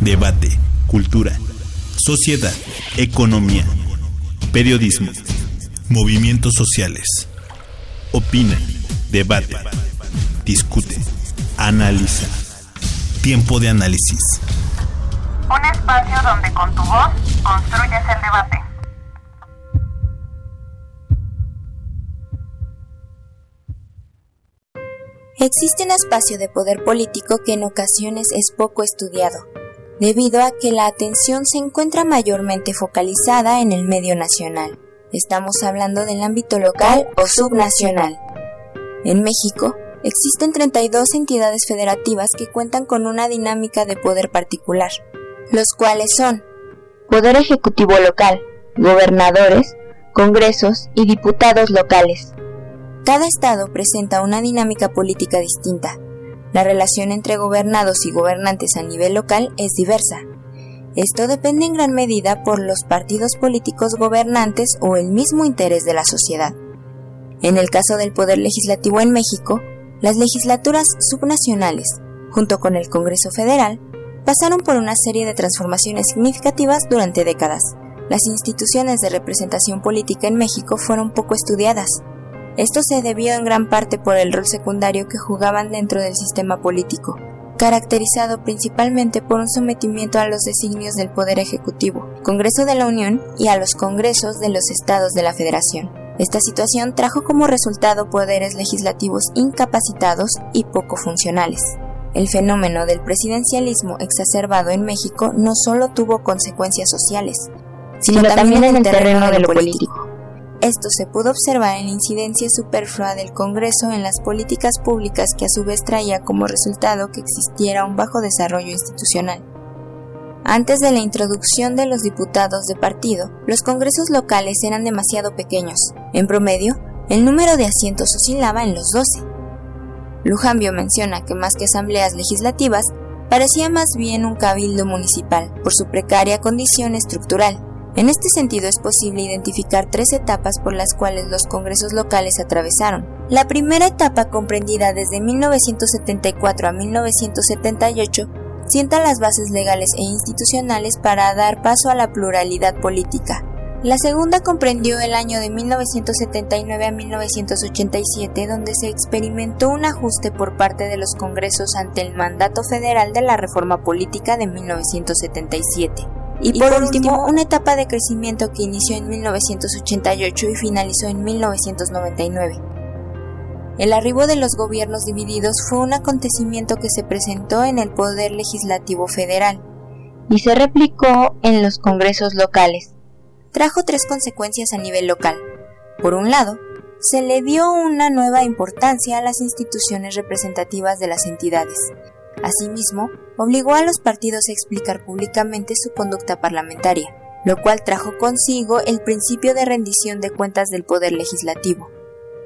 debate, cultura, sociedad, economía, periodismo, movimientos sociales. Opina, debate, discute, analiza. Tiempo de análisis. Un espacio donde con tu voz construyes el debate. Existe un espacio de poder político que en ocasiones es poco estudiado debido a que la atención se encuentra mayormente focalizada en el medio nacional. Estamos hablando del ámbito local o subnacional. En México, existen 32 entidades federativas que cuentan con una dinámica de poder particular, los cuales son Poder Ejecutivo Local, gobernadores, congresos y diputados locales. Cada estado presenta una dinámica política distinta, la relación entre gobernados y gobernantes a nivel local es diversa. Esto depende en gran medida por los partidos políticos gobernantes o el mismo interés de la sociedad. En el caso del Poder Legislativo en México, las legislaturas subnacionales, junto con el Congreso Federal, pasaron por una serie de transformaciones significativas durante décadas. Las instituciones de representación política en México fueron poco estudiadas, esto se debió en gran parte por el rol secundario que jugaban dentro del sistema político, caracterizado principalmente por un sometimiento a los designios del Poder Ejecutivo, Congreso de la Unión y a los Congresos de los Estados de la Federación. Esta situación trajo como resultado poderes legislativos incapacitados y poco funcionales. El fenómeno del presidencialismo exacerbado en México no solo tuvo consecuencias sociales, sino, también, en el terreno de lo político. Esto se pudo observar en la incidencia superflua del Congreso en las políticas públicas que a su vez traía como resultado que existiera un bajo desarrollo institucional. Antes de la introducción de los diputados de partido, los congresos locales eran demasiado pequeños. En promedio, el número de asientos oscilaba en los 12. Lujambio menciona que más que asambleas legislativas, parecía más bien un cabildo municipal, por su precaria condición estructural. En este sentido es posible identificar tres etapas por las cuales los congresos locales atravesaron. La primera etapa, comprendida desde 1974 a 1978, sienta las bases legales e institucionales para dar paso a la pluralidad política. La segunda comprendió el año de 1979 a 1987, donde se experimentó un ajuste por parte de los congresos ante el mandato federal de la reforma política de 1977. Y, por, último, una etapa de crecimiento que inició en 1988 y finalizó en 1999. El arribo de los gobiernos divididos fue un acontecimiento que se presentó en el Poder Legislativo Federal y se replicó en los congresos locales. Trajo tres consecuencias a nivel local. Por un lado, se le dio una nueva importancia a las instituciones representativas de las entidades, Asimismo, obligó a los partidos a explicar públicamente su conducta parlamentaria, lo cual trajo consigo el principio de rendición de cuentas del Poder Legislativo.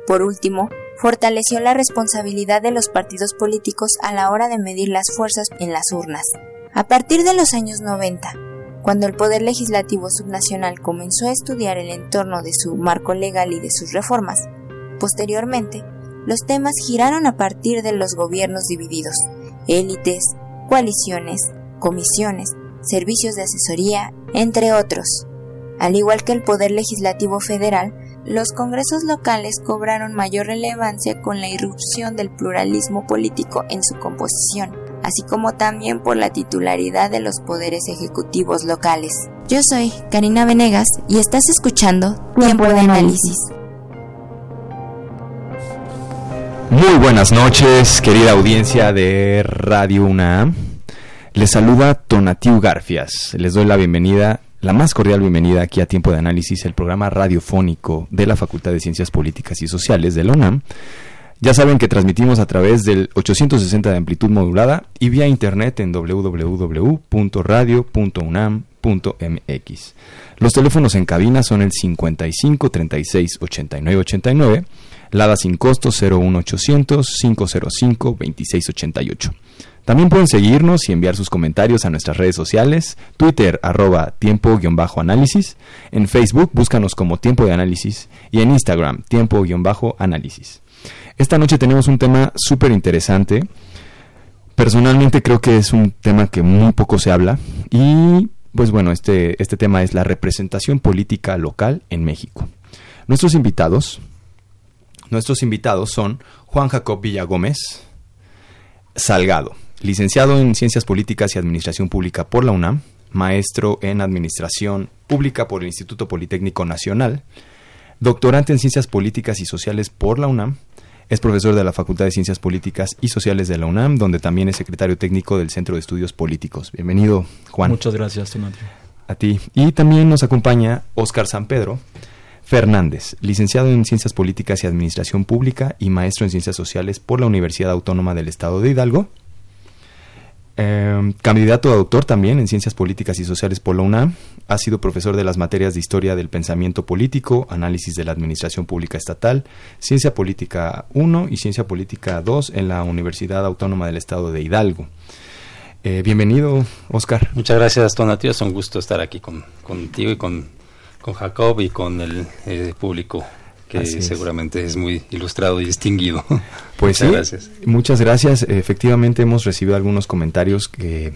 Por último, fortaleció la responsabilidad de los partidos políticos a la hora de medir las fuerzas en las urnas. A partir de los años 90, cuando el Poder Legislativo Subnacional comenzó a estudiar el entorno de su marco legal y de sus reformas, posteriormente, los temas giraron a partir de los gobiernos divididos, élites, coaliciones, comisiones, servicios de asesoría, entre otros. Al igual que el Poder Legislativo Federal, los congresos locales cobraron mayor relevancia con la irrupción del pluralismo político en su composición, así como también por la titularidad de los poderes ejecutivos locales. Yo soy Karina Venegas y estás escuchando Tiempo de Análisis. Muy buenas noches, querida audiencia de Radio UNAM. Les saluda Tonatiu Garfias. Les doy la bienvenida, la más cordial bienvenida aquí a Tiempo de Análisis, el programa radiofónico de la Facultad de Ciencias Políticas y Sociales de la UNAM. Ya saben que transmitimos a través del 860 de amplitud modulada y vía internet en www.radio.unam.mx. Los teléfonos en cabina son el 55 36 89 89, Lada sin costo 01800 505 26 88. También pueden seguirnos y enviar sus comentarios a nuestras redes sociales, Twitter arroba tiempo-análisis, en Facebook búscanos como tiempo de análisis y en Instagram tiempo-análisis. Esta noche tenemos un tema súper interesante. Personalmente creo que es un tema que muy poco se habla y pues bueno, este, este tema es la representación política local en México. Nuestros invitados, nuestros invitados son Juan Jacob Villagómez Salgado, licenciado en Ciencias Políticas y Administración Pública por la UNAM, maestro en Administración Pública por el Instituto Politécnico Nacional, doctorante en Ciencias Políticas y Sociales por la UNAM, es profesor de la Facultad de Ciencias Políticas y Sociales de la UNAM, donde también es secretario técnico del Centro de Estudios Políticos. Bienvenido, Juan. Muchas gracias, Tonatiu. A ti. Y también nos acompaña Óscar San Pedro Fernández, licenciado en Ciencias Políticas y Administración Pública y maestro en Ciencias Sociales por la Universidad Autónoma del Estado de Hidalgo eh, candidato a doctor también en Ciencias Políticas y Sociales por la UNAM. Ha sido profesor de las materias de Historia del Pensamiento Político, Análisis de la Administración Pública Estatal, Ciencia Política 1 y Ciencia Política 2 en la Universidad Autónoma del Estado de Hidalgo. Eh, bienvenido, Oscar. Muchas gracias, Tonatio. Es un gusto estar aquí con, contigo y con, con Jacob y con el eh, público que seguramente es. muy ilustrado y distinguido. Pues muchas gracias. Muchas gracias. Efectivamente hemos recibido algunos comentarios que,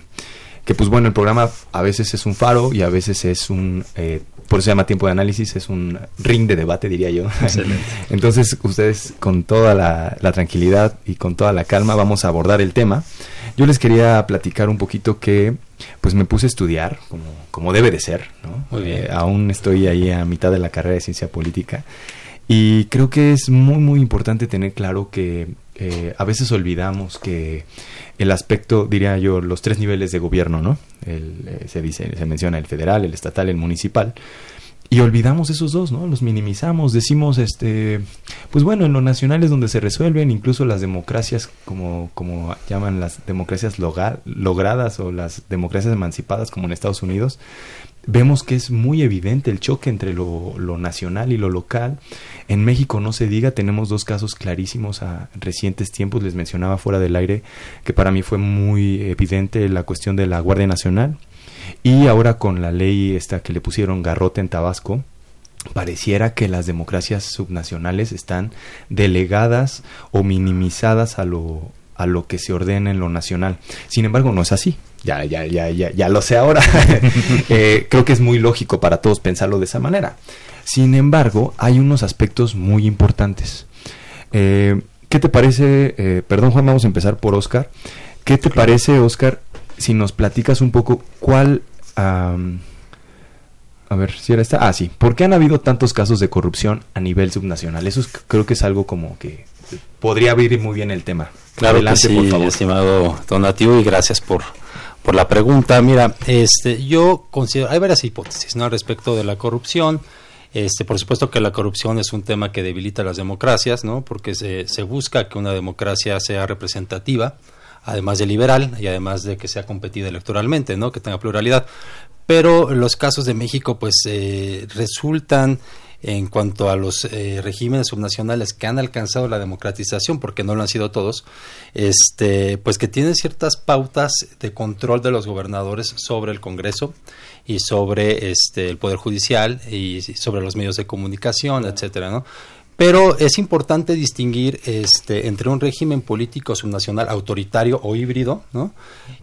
que, pues bueno, el programa a veces es un faro y a veces es un, eh, por eso se llama tiempo de análisis, es un ring de debate, diría yo. Excelente. Entonces, ustedes con toda la, tranquilidad y con toda la calma vamos a abordar el tema. Yo les quería platicar un poquito que pues me puse a estudiar como, como debe de ser, ¿no? Muy bien. Eh, aún estoy ahí a mitad de la carrera de ciencia política y creo que es muy, muy importante tener claro que eh, a veces olvidamos que el aspecto, diría yo, los tres niveles de gobierno, ¿no? Eh, se dice, se menciona el federal, el estatal, el municipal. Y olvidamos esos dos, ¿no? Los minimizamos, decimos, este, pues bueno, en lo nacional es donde se resuelven, incluso las democracias, como, como llaman las democracias logradas o las democracias emancipadas, como en Estados Unidos, vemos que es muy evidente el choque entre lo, nacional y lo local. En México no se diga, tenemos dos casos clarísimos a recientes tiempos, les mencionaba fuera del aire, que para mí fue muy evidente la cuestión de la Guardia Nacional. Y ahora con la ley esta que le pusieron garrote en Tabasco, pareciera que las democracias subnacionales están delegadas o minimizadas a lo, a lo que se ordena en lo nacional. Sin embargo, no es así ya, ya, ya, ya, ya lo sé ahora. Eh, creo que es muy lógico para todos pensarlo de esa manera. Sin embargo, hay unos aspectos muy importantes. Eh, ¿Qué te parece? Eh, perdón, Juan, vamos a empezar por Oscar. ¿Qué te parece, Oscar, si nos platicas un poco cuál... a ver, si era esta. Ah, sí. ¿Por qué han habido tantos casos de corrupción a nivel subnacional? Eso creo que es algo como que podría abrir muy bien el tema. Claro Adelante, por favor. estimado donativo, y gracias por por la pregunta. Mira, este, yo considero, hay varias hipótesis, ¿no? Respecto de la corrupción. Este, por supuesto que la corrupción es un tema que debilita las democracias, ¿no? Porque se, se busca que una democracia sea representativa, además de liberal y además de que sea competida electoralmente, ¿no? Que tenga pluralidad. Pero los casos de México, pues, eh, resultan en cuanto a los eh, regímenes subnacionales que han alcanzado la democratización, porque no lo han sido todos, este, pues que tienen ciertas pautas de control de los gobernadores sobre el Congreso y sobre este, el Poder Judicial y sobre los medios de comunicación, etcétera, ¿no? Pero es importante distinguir este, entre un régimen político subnacional autoritario o híbrido, ¿no?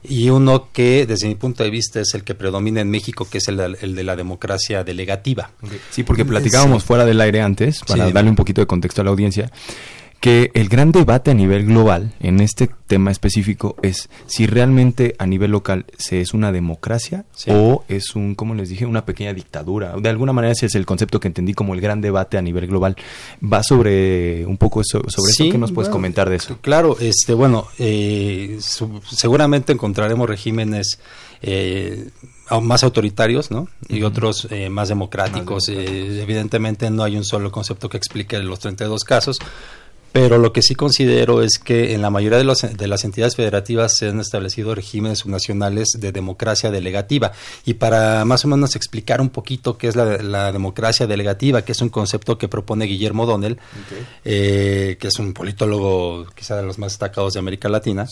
Y uno que, desde mi punto de vista, es el que predomina en México, que es el, de la democracia delegativa. Sí, porque platicábamos fuera del aire antes, para darle un poquito de contexto a la audiencia, que el gran debate a nivel global en este tema específico es si realmente a nivel local se es una democracia o es un, como les dije, una pequeña dictadura. De alguna manera ese es el concepto que entendí como el gran debate a nivel global. Va sobre un poco eso, sobre eso que nos puedes comentar de eso. Claro, este, bueno, eh, seguramente encontraremos regímenes eh, más autoritarios, ¿no? Y otros eh, más democráticos. evidentemente no hay un solo concepto que explique los 32 casos pero lo que sí considero es que en la mayoría de, los, de las entidades federativas se han establecido regímenes subnacionales de democracia delegativa. Y para más o menos explicar un poquito qué es la, democracia delegativa, que es un concepto que propone Guillermo Donnell, eh, que es un politólogo quizá de los más destacados de América Latina,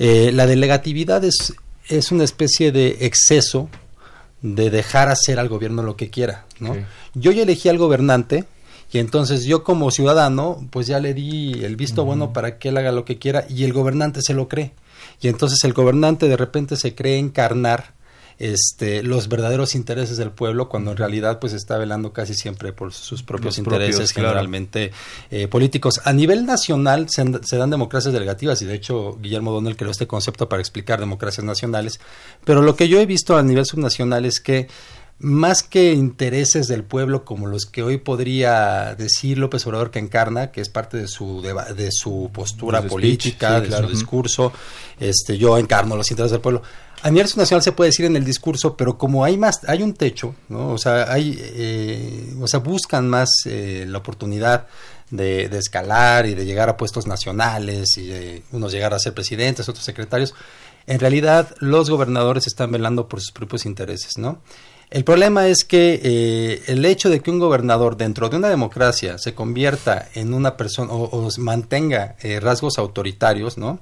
eh, la delegatividad es, es una especie de exceso de dejar hacer al gobierno lo que quiera. ¿no? Yo ya elegí al gobernante, y entonces yo como ciudadano, pues ya le di el visto bueno para que él haga lo que quiera y el gobernante se lo cree. Y entonces el gobernante de repente se cree encarnar este, los verdaderos intereses del pueblo cuando en realidad pues está velando casi siempre por sus propios intereses generalmente eh, políticos. A nivel nacional se, se, dan democracias delegativas y de hecho Guillermo Donel creó este concepto para explicar democracias nacionales, pero lo que yo he visto a nivel subnacional es que más que intereses del pueblo como los que hoy podría decir López Obrador que encarna, que es parte de su de su postura política, de su discurso, este yo encarno los intereses del pueblo. A nivel nacional se puede decir en el discurso, pero como hay más, hay un techo, ¿no? O sea, hay, eh, o sea, buscan más eh, la oportunidad de, de, escalar y de llegar a puestos nacionales y unos llegar a ser presidentes, otros secretarios. En realidad, los gobernadores están velando por sus propios intereses, ¿no? El problema es que eh, el hecho de que un gobernador dentro de una democracia se convierta en una persona o, mantenga eh, rasgos autoritarios, ¿no?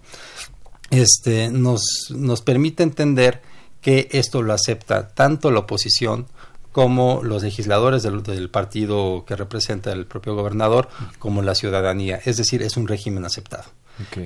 Este, nos, nos permite entender que esto lo acepta tanto la oposición como los legisladores del, del, partido que representa el propio gobernador, como la ciudadanía. Es decir, es un régimen aceptado.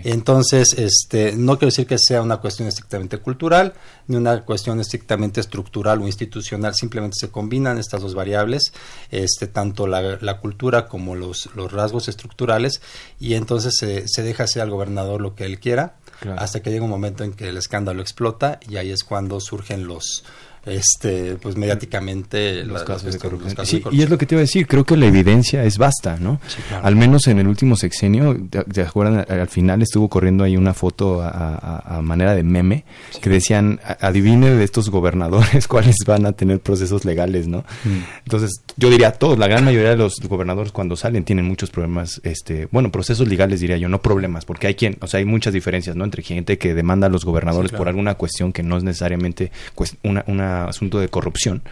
Entonces, este, no quiero decir que sea una cuestión estrictamente cultural, ni una cuestión estrictamente estructural o institucional, simplemente se combinan estas dos variables, este, tanto la, la cultura como los, los, rasgos estructurales, y entonces se, se deja hacer al gobernador lo que él quiera, hasta que llega un momento en que el escándalo explota, y ahí es cuando surgen los, este pues mediáticamente los, casos, de corrupción. sí, y es lo que te iba a decir, creo que la evidencia es vasta, ¿no? Al menos en el último sexenio, ¿te acuerdan? Al final estuvo corriendo ahí una foto a, manera de meme que decían, adivine de estos gobernadores cuáles van a tener procesos legales, ¿no? Mm. Entonces, yo diría todos, la gran mayoría de los gobernadores cuando salen tienen muchos problemas, este, bueno, procesos legales diría yo, no problemas, porque hay quien, o sea, hay muchas diferencias, ¿no? Entre gente que demanda a los gobernadores por alguna cuestión que no es necesariamente una, una asunto de corrupción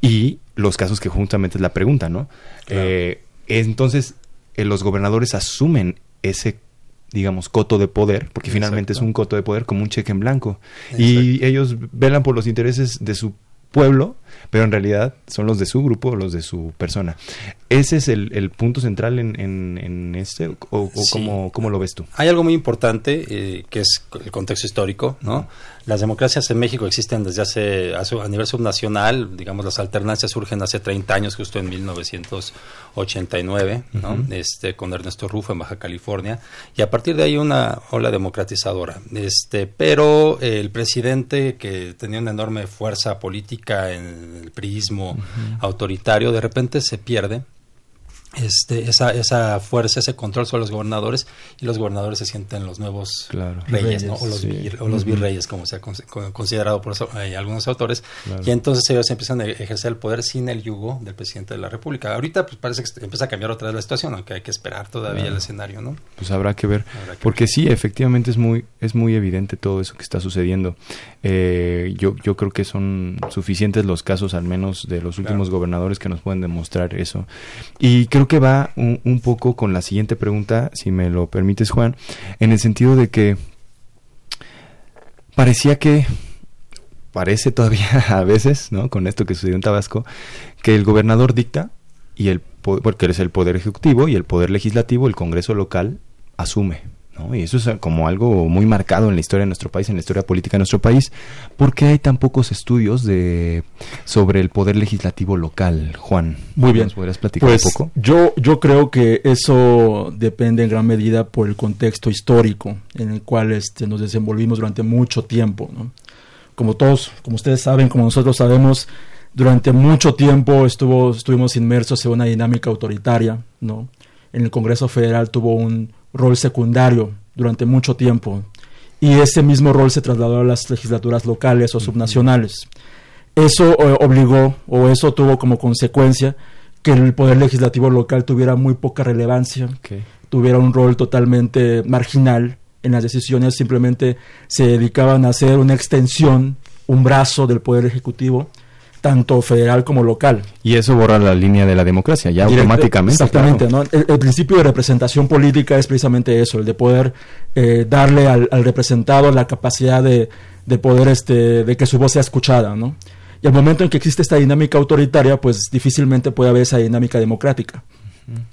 y los casos que justamente es la pregunta, ¿no? Eh, entonces, eh, los gobernadores asumen ese digamos, coto de poder, porque finalmente es un coto de poder como un cheque en blanco. Y ellos velan por los intereses de su pueblo, pero en realidad son los de su grupo o los de su persona. ¿Ese es el, punto central en, en, este o, cómo, lo ves tú? Hay algo muy importante eh, que es el contexto histórico, ¿no? Las democracias en México existen desde hace, a nivel subnacional, digamos, las alternancias surgen hace 30 años, justo en 1989, ¿no? este, con Ernesto Rufo en Baja California, y a partir de ahí una ola democratizadora. Este, pero el presidente, que tenía una enorme fuerza política en el priismo autoritario, de repente se pierde este, esa, esa fuerza, ese control sobre los gobernadores y los gobernadores se sienten los nuevos reyes, o, los, virreyes, como se ha considerado por eh, algunos autores, y entonces ellos empiezan a ejercer el poder sin el yugo del presidente de la República. Ahorita pues parece que empieza a cambiar otra vez la situación, aunque hay que esperar todavía el escenario, ¿no? Pues habrá que ver, porque sí, efectivamente es muy, es muy evidente todo eso que está sucediendo. Eh, yo, yo creo que son suficientes los casos, al menos de los últimos gobernadores, que nos pueden demostrar eso. Y creo que va un, poco con la siguiente pregunta, si me lo permites, Juan, en el sentido de que parecía que parece todavía a veces, ¿no? Con esto que sucedió en Tabasco, que el gobernador dicta y el porque es el poder ejecutivo y el poder legislativo, el Congreso local asume, y eso es como algo muy marcado en la historia de nuestro país, en la historia política de nuestro país. ¿Por qué hay tan pocos estudios de sobre el poder legislativo local, Juan? Muy bien. podrías platicar pues, un poco? Yo, yo creo que eso depende en gran medida por el contexto histórico en el cual este, nos desenvolvimos durante mucho tiempo. Como todos, como ustedes saben, como nosotros sabemos, durante mucho tiempo estuvo, estuvimos inmersos en una dinámica autoritaria. ¿no? En el Congreso Federal tuvo un rol secundario durante mucho tiempo. Y ese mismo rol se trasladó a las legislaturas locales o subnacionales. Eso eh, obligó o eso tuvo como consecuencia que el poder legislativo local tuviera muy poca relevancia, tuviera un rol totalmente marginal en las decisiones, simplemente se dedicaban a hacer una extensión, un brazo del Poder Ejecutivo, tanto federal como local. Y eso borra la línea de la democracia, ya automáticamente. Exactamente, ¿no? el, principio de representación política es precisamente eso, el de poder eh, darle al, representado la capacidad de, de, poder, este, de que su voz sea escuchada, ¿no? Y al momento en que existe esta dinámica autoritaria, pues difícilmente puede haber esa dinámica democrática.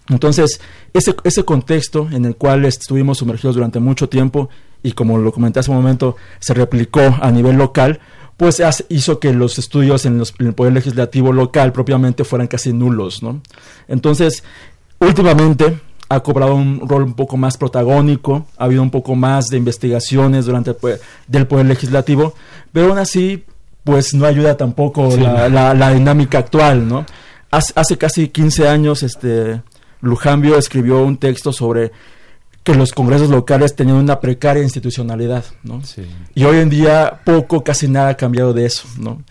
Entonces, ese, ese contexto en el cual estuvimos sumergidos durante mucho tiempo y como lo comenté hace un momento, se replicó a nivel local, pues hizo que los estudios en, el Poder Legislativo local propiamente fueran casi nulos, ¿no? Entonces, últimamente ha cobrado un rol un poco más protagónico, ha habido un poco más de investigaciones durante el poder, del Poder Legislativo, pero aún así, pues no ayuda tampoco la, dinámica actual, ¿no? Hace, casi 15 años, este, Lujambio escribió un texto sobre que los congresos locales tenían una precaria institucionalidad, ¿no? Y hoy en día poco, casi nada ha cambiado de eso, ¿no?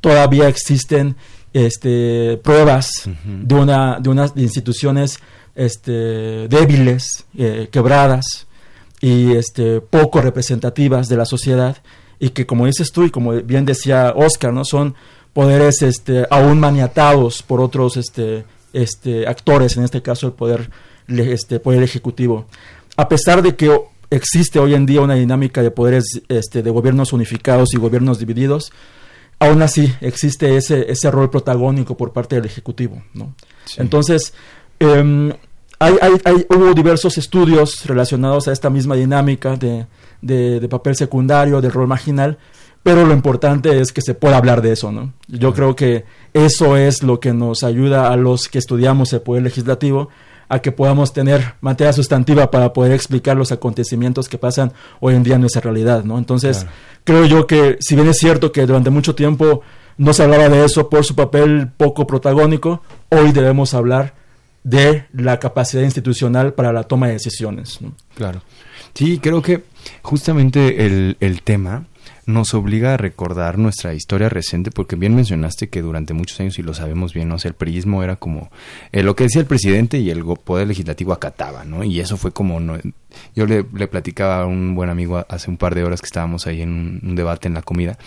Todavía existen este, pruebas de, una, de unas instituciones este, débiles, eh, quebradas y este, poco representativas de la sociedad y que como dices tú y como bien decía Oscar, ¿no? Son poderes este, aún maniatados por otros este, este, actores, en este caso el poder, este, poder ejecutivo a pesar de que existe hoy en día una dinámica de poderes este, de gobiernos unificados y gobiernos divididos, aún así existe ese, ese rol protagónico por parte del Ejecutivo. ¿no? Entonces, em, hay, hay, hubo diversos estudios relacionados a esta misma dinámica de, de, papel secundario, del rol marginal, pero lo importante es que se pueda hablar de eso. ¿no? Yo creo que eso es lo que nos ayuda a los que estudiamos el poder legislativo a que podamos tener materia sustantiva para poder explicar los acontecimientos que pasan hoy en día en nuestra realidad, ¿no? Entonces, creo yo que si bien es cierto que durante mucho tiempo no se hablaba de eso por su papel poco protagónico, hoy debemos hablar de la capacidad institucional para la toma de decisiones. ¿no? Claro. Sí, creo que justamente el, el tema nos obliga a recordar nuestra historia reciente, porque bien mencionaste que durante muchos años, y lo sabemos bien, ¿no? el priismo era como eh, lo que decía el presidente y el poder legislativo acataba, ¿no? Y eso fue como... No, yo le, le, platicaba a un buen amigo hace un par de horas que estábamos ahí en un, debate en la comida.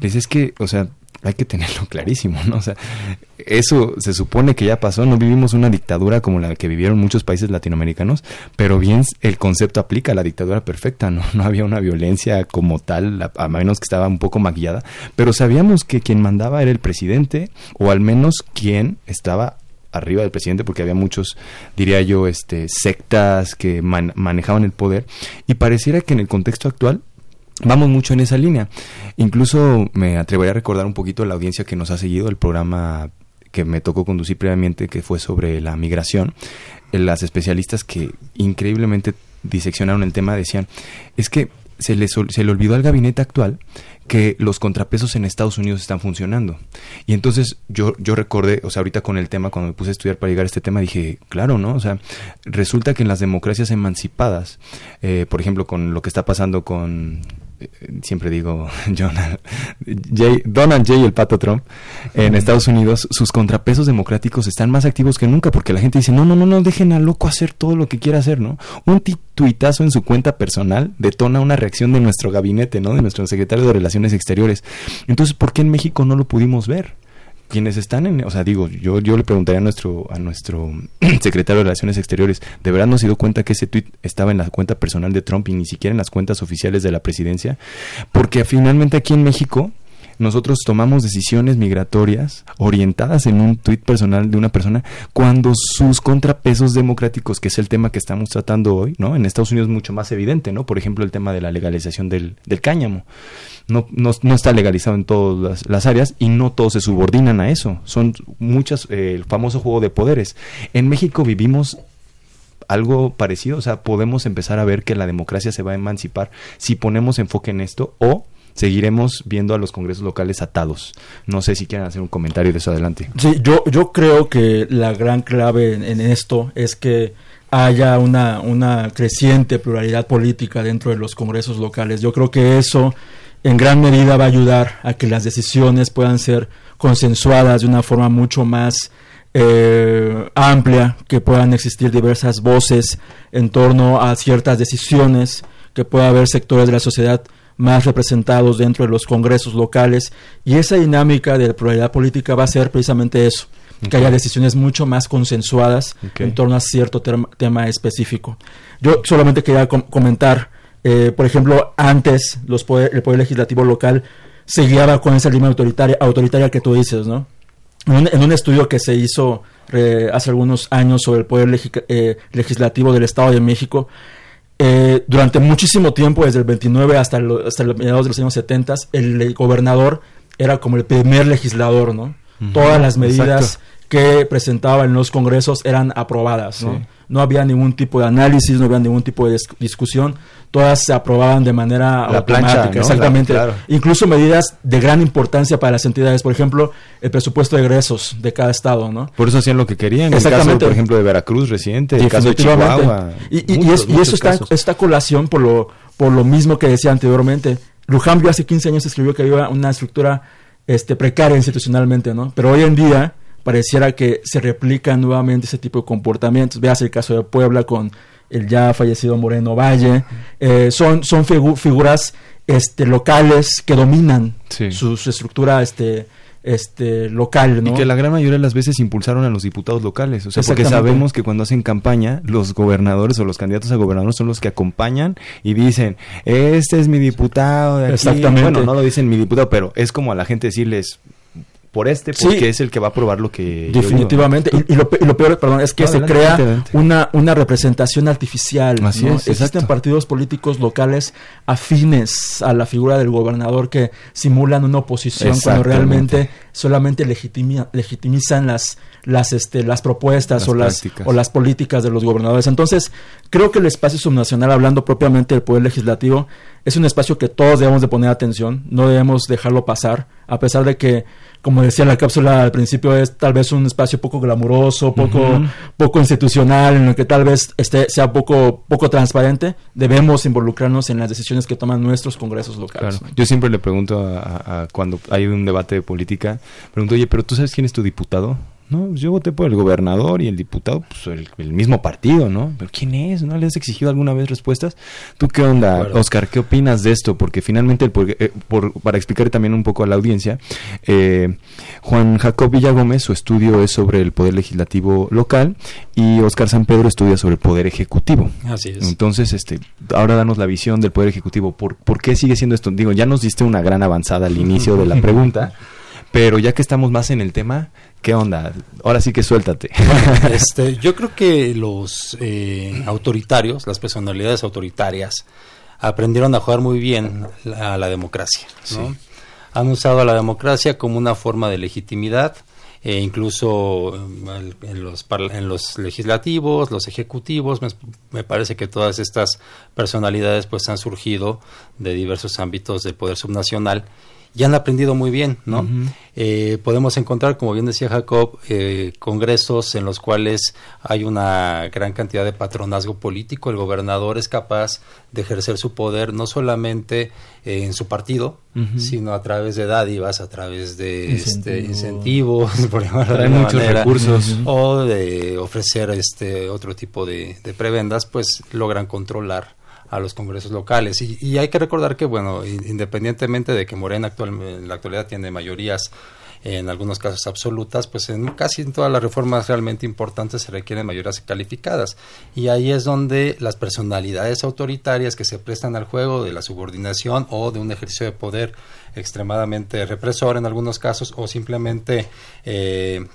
Le es que, o sea, hay que tenerlo clarísimo, ¿no? O sea, eso se supone que ya pasó, no vivimos una dictadura como la que vivieron muchos países latinoamericanos, pero bien el concepto aplica a la dictadura perfecta, ¿no? No había una violencia como tal, a, menos que estaba un poco maquillada, pero sabíamos que quien mandaba era el presidente, o al menos quien estaba arriba del presidente porque había muchos, diría yo, este, sectas que manejaban el poder y pareciera que en el contexto actual vamos mucho en esa línea. Incluso me atrevería a recordar un poquito la audiencia que nos ha seguido el programa que me tocó conducir previamente, que fue sobre la migración. Las especialistas que increíblemente diseccionaron el tema decían, es que se le, se le olvidó al gabinete actual que los contrapesos en Estados Unidos están funcionando. Y entonces yo, yo recordé, o sea, ahorita con el tema, cuando me puse a estudiar para llegar a este tema, dije, claro, ¿no? O sea, resulta que en las democracias emancipadas, eh, por ejemplo, con lo que está pasando con siempre digo Donald J. el pato Trump en Estados Unidos, sus contrapesos democráticos están más activos que nunca porque la gente dice, no, no, no, no, dejen al loco hacer todo lo que quiera hacer, ¿no? Un tuitazo en su cuenta personal detona una reacción de nuestro gabinete, ¿no? De nuestro secretario de Relaciones Exteriores. Entonces, ¿por qué en México no lo pudimos ver? Quienes están en, o sea, digo, yo, yo le preguntaría a nuestro, a nuestro secretario de Relaciones Exteriores, ¿de verdad no se dio cuenta que ese tweet estaba en la cuenta personal de Trump y ni siquiera en las cuentas oficiales de la presidencia? Porque finalmente aquí en México nosotros tomamos decisiones migratorias orientadas en un tuit personal de una persona cuando sus contrapesos democráticos, que es el tema que estamos tratando hoy, ¿no? En Estados Unidos es mucho más evidente, ¿no? Por ejemplo, el tema de la legalización del, del cáñamo. No, no, no, está legalizado en todas las, áreas y no todos se subordinan a eso. Son muchas, eh, el famoso juego de poderes. En México vivimos algo parecido, o sea, podemos empezar a ver que la democracia se va a emancipar si ponemos enfoque en esto o seguiremos viendo a los congresos locales atados. No sé si quieren hacer un comentario de eso adelante. Sí, yo, yo creo que la gran clave en, esto es que haya una, una creciente pluralidad política dentro de los congresos locales. Yo creo que eso en gran medida va a ayudar a que las decisiones puedan ser consensuadas de una forma mucho más eh, amplia, que puedan existir diversas voces en torno a ciertas decisiones, que pueda haber sectores de la sociedad más representados dentro de los congresos locales y esa dinámica de pluralidad política va a ser precisamente eso, que haya decisiones mucho más consensuadas en torno a cierto tema específico. Yo solamente quería comentar, eh, por ejemplo, antes los el poder legislativo local se guiaba con esa línea autoritaria, autoritaria que tú dices, ¿no? En un, estudio que se hizo eh, hace algunos años sobre el poder eh, legislativo del Estado de México, eh, durante muchísimo tiempo, desde el 29 hasta, hasta los mediados de los años 70, el, gobernador era como el primer legislador, ¿no? Todas las medidas que presentaba en los congresos eran aprobadas, ¿no? No había ningún tipo de análisis, no había ningún tipo de discusión, todas se aprobaban de manera automática, exactamente. Incluso medidas de gran importancia para las entidades, por ejemplo, el presupuesto de egresos de cada estado, ¿no? Por eso hacían lo que querían, en el caso, por ejemplo, de Veracruz reciente, el caso de Chihuahua. Y, y, eso está esta colación por lo, por lo mismo que decía anteriormente. Luján hace 15 años escribió que había una estructura este, precaria institucionalmente, ¿no? Pero hoy en día pareciera que se replica nuevamente ese tipo de comportamientos. Veas el caso de Puebla con el ya fallecido Moreno Valle. Eh, son son figuras este, locales que dominan su, estructura este, este local, ¿no? Y que la gran mayoría de las veces impulsaron a los diputados locales, o sea, porque sabemos que cuando hacen campaña, los gobernadores o los candidatos a gobernador son los que acompañan y dicen, este es mi diputado de aquí. Exactamente. Bueno, no lo dicen mi diputado, pero es como a la gente decirles, por este porque es el que va a probar lo que definitivamente. Y, lo, peor perdón es que se crea una una representación artificial Así existen partidos políticos locales afines a la figura del gobernador que simulan una oposición cuando realmente solamente legitimizan las las este las propuestas o las o las políticas de los gobernadores. Entonces creo que el espacio subnacional hablando propiamente del poder legislativo es un espacio que todos debemos de poner atención no debemos dejarlo pasar a pesar de que como decía la cápsula al principio, es tal vez un espacio poco glamuroso, poco, poco institucional, en el que tal vez este sea poco, poco transparente, debemos involucrarnos en las decisiones que toman nuestros congresos locales. Yo siempre le pregunto a, cuando hay un debate de política, pregunto, oye, pero ¿tú sabes quién es tu diputado? No, pues yo voté por el gobernador y el diputado, pues el, mismo partido, ¿no? Pero ¿quién es? ¿No le has exigido alguna vez respuestas? ¿Tú qué onda, Oscar? ¿Qué opinas de esto? Porque finalmente, el, eh, por, para explicar también un poco a la audiencia, eh, Juan Jacob Villagómez, su estudio es sobre el poder legislativo local y Oscar San Pedro estudia sobre el poder ejecutivo. Así es. Entonces, este, ahora danos la visión del poder ejecutivo. ¿Por, ¿Por qué sigue siendo esto? Digo, ya nos diste una gran avanzada al inicio de la pregunta. Pero ya que estamos más en el tema, ¿qué onda? Ahora sí que suéltate. este, yo creo que los eh, autoritarios, las personalidades autoritarias, aprendieron a jugar muy bien a la democracia. Han usado a la democracia como una forma de legitimidad, e incluso en los, en los legislativos, los ejecutivos, me, parece que todas estas personalidades pues han surgido de diversos ámbitos del poder subnacional ya han aprendido muy bien, ¿no? Eh, podemos encontrar, como bien decía Jacob, eh, congresos en los cuales hay una gran cantidad de patronazgo político. El gobernador es capaz de ejercer su poder no solamente eh, en su partido, sino a través de dádivas, a través de este, incentivos, por llamarlo muchos recursos. o de ofrecer este otro tipo de, de prebendas, pues logran controlar a los congresos locales. Y, hay que recordar que, bueno, independientemente de que Morena actual, en la actualidad tiene mayorías en algunos casos absolutas, pues en casi en todas las reformas realmente importantes se requieren mayorías calificadas. Y ahí es donde las personalidades autoritarias que se prestan al juego de la subordinación o de un ejercicio de poder extremadamente represor en algunos casos o simplemente eh,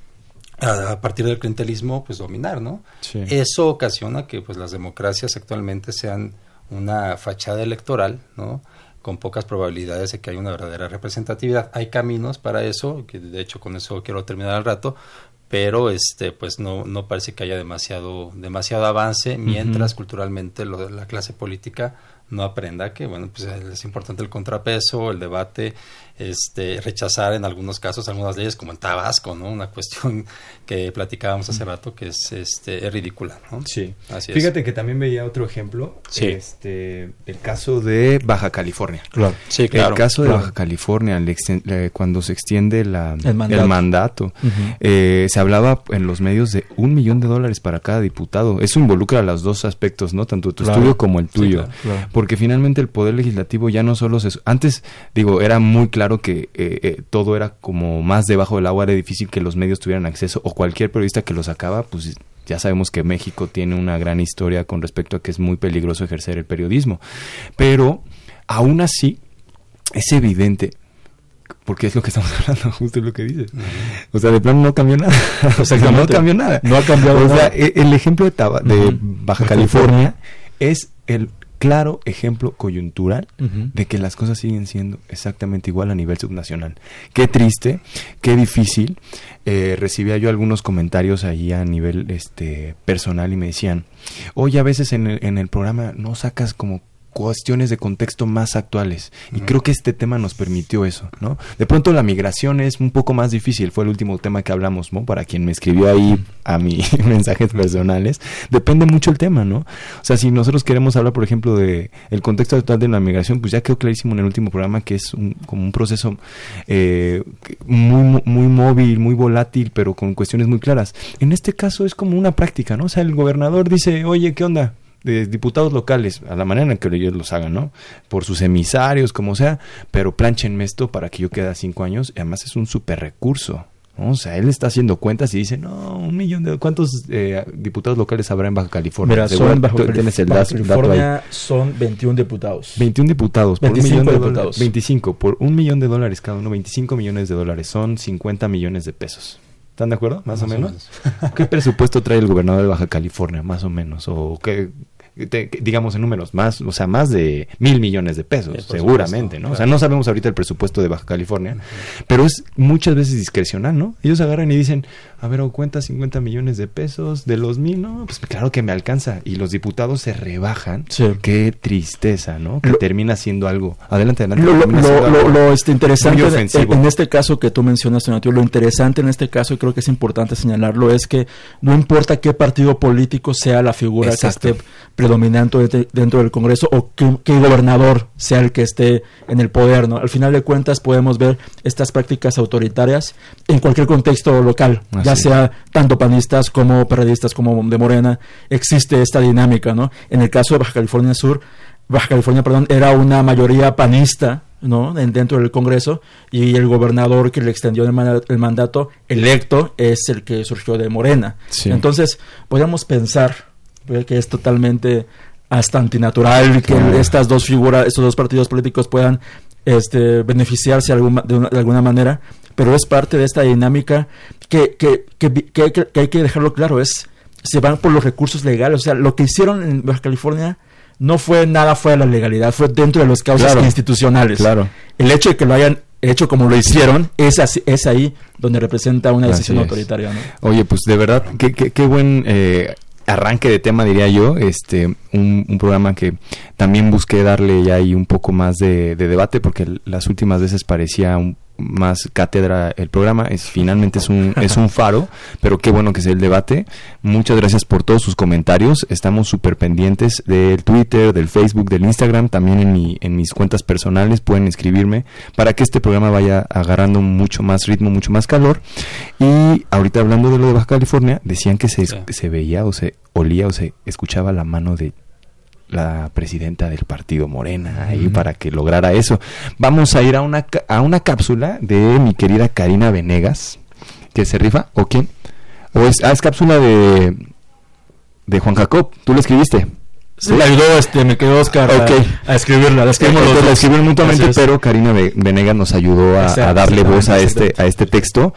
a, partir del clientelismo pues dominar, ¿no? Eso ocasiona que pues las democracias actualmente sean una fachada electoral, ¿no? con pocas probabilidades de que haya una verdadera representatividad. Hay caminos para eso, que de hecho con eso quiero terminar al rato, pero este pues no, no parece que haya demasiado demasiado avance mientras culturalmente lo, la clase política no aprenda que bueno pues es importante el contrapeso el debate este rechazar en algunos casos algunas leyes como en Tabasco no una cuestión que platicábamos hace rato que es este es ridícula ¿no? sí. Así fíjate que también veía otro ejemplo sí. este el caso de Baja California. Claro. Sí claro. el caso de Baja California cuando se extiende la, el mandato, eh, se hablaba en los medios de un millón de dólares para cada diputado. Eso involucra los dos aspectos no tanto tu estudio como el tuyo porque finalmente el poder legislativo ya no solo se antes digo era muy claro que eh, eh, todo era como más debajo del agua, era difícil que los medios tuvieran acceso o cualquier periodista que lo sacaba, pues ya sabemos que México tiene una gran historia con respecto a que es muy peligroso ejercer el periodismo. Pero aún así es evidente porque es lo que estamos hablando, justo lo que dices. O sea, de plano no cambió nada. o sea, no cambió nada. No ha cambiado o sea, e, el ejemplo de, de Baja California es el claro ejemplo coyuntural de que las cosas siguen siendo exactamente igual a nivel subnacional. Qué triste, qué difícil. Eh, recibía yo algunos comentarios ahí a nivel este personal y me decían, oye, a veces en el, en el programa no sacas como cuestiones de contexto más actuales. Y creo que este tema nos permitió eso, ¿no? De pronto la migración es un poco más difícil, fue el último tema que hablamos, ¿no? Para quien me escribió ahí a mis mensajes personales, depende mucho el tema, ¿no? O sea, si nosotros queremos hablar, por ejemplo, de el contexto actual de la migración, pues ya quedó clarísimo en el último programa que es como un proceso eh, muy, muy móvil, muy volátil, pero con cuestiones muy claras. En este caso es como una práctica, ¿no? O sea, el gobernador dice, oye, ¿qué onda? De diputados locales, a la manera en que ellos los hagan, ¿no? Por sus emisarios, como sea, pero planchenme esto para que yo quede a cinco años, y además es un super recurso. O sea, él está haciendo cuentas y dice, no, un millón de... ¿Cuántos eh, diputados locales habrá en Baja California? Mira, son Baja, California son 21 diputados. 21 diputados por un millón de dólares. 25, por un millón de dólares cada uno, 25 millones de dólares. Son 50 millones de pesos. ¿Están de acuerdo? Más, o, menos. ¿Qué presupuesto trae el gobernador de Baja California? Más o menos. ¿O qué, digamos en números, más, o sea, más de mil millones de pesos, seguramente, ¿no? O sea, no sabemos ahorita el presupuesto de Baja California, pero es muchas veces discrecional, ¿no? Ellos agarran y dicen, a ver, o cuenta 50 millones de pesos de los mil, no, pues claro que me alcanza. Y los diputados se rebajan. Qué tristeza, ¿no? Que termina siendo algo. Adelante, adelante. Lo, lo, este, interesante en, este caso que tú mencionas, lo interesante en este caso, y creo que es importante señalarlo, es que no importa qué partido político sea la figura que esté predominante dentro del Congreso o qué, gobernador sea el que esté en el poder. ¿no? Al final de cuentas podemos ver estas prácticas autoritarias en cualquier contexto local, ya sea tanto panistas como periodistas como de Morena, existe esta dinámica. ¿no? En el caso de Baja California Sur, Baja California, perdón, era una mayoría panista, ¿no? dentro del Congreso y el gobernador que le extendió el, mandato electo es el que surgió de Morena. Entonces, podríamos pensar que es totalmente hasta antinatural que estas dos figuras, estos dos partidos políticos puedan este, beneficiarse de, alguna manera, pero es parte de esta dinámica que, que, que, hay que dejarlo claro, es se van por los recursos legales, o sea, lo que hicieron en Baja California no fue nada fuera de la legalidad, fue dentro de los causas institucionales. Claro. El hecho de que lo hayan hecho como lo hicieron, es, es ahí donde representa una decisión autoritaria. Oye, pues de verdad, qué, qué, qué buen eh, arranque de tema, diría yo, este, un, programa que también busqué darle ya ahí un poco más de, de debate, porque las últimas veces parecía un, más cátedra el programa. Es, finalmente es un, es un faro, pero qué bueno que sea el debate. Muchas gracias por todos sus comentarios. Estamos súper pendientes del Twitter, del Facebook, del Instagram, también en, mi, en mis cuentas personales. Pueden escribirme para que este programa vaya agarrando mucho más ritmo, mucho más calor. Y ahorita hablando de lo de Baja California, decían que se, se veía o se olía o se escuchaba la mano de la presidenta del partido Morena ahí para que lograra eso. Vamos a ir a una, a una cápsula de mi querida Karina Venegas, que se rifa, ¿o quién? ¿O es, ah, es cápsula de, de Juan Jacob? ¿Tú lo escribiste? Sí, le ayudó, este, me quedó Oscar a, escribirla. La escribimos, mutuamente, pero Karina Venegas nos ayudó a, a darle voz a este, a este texto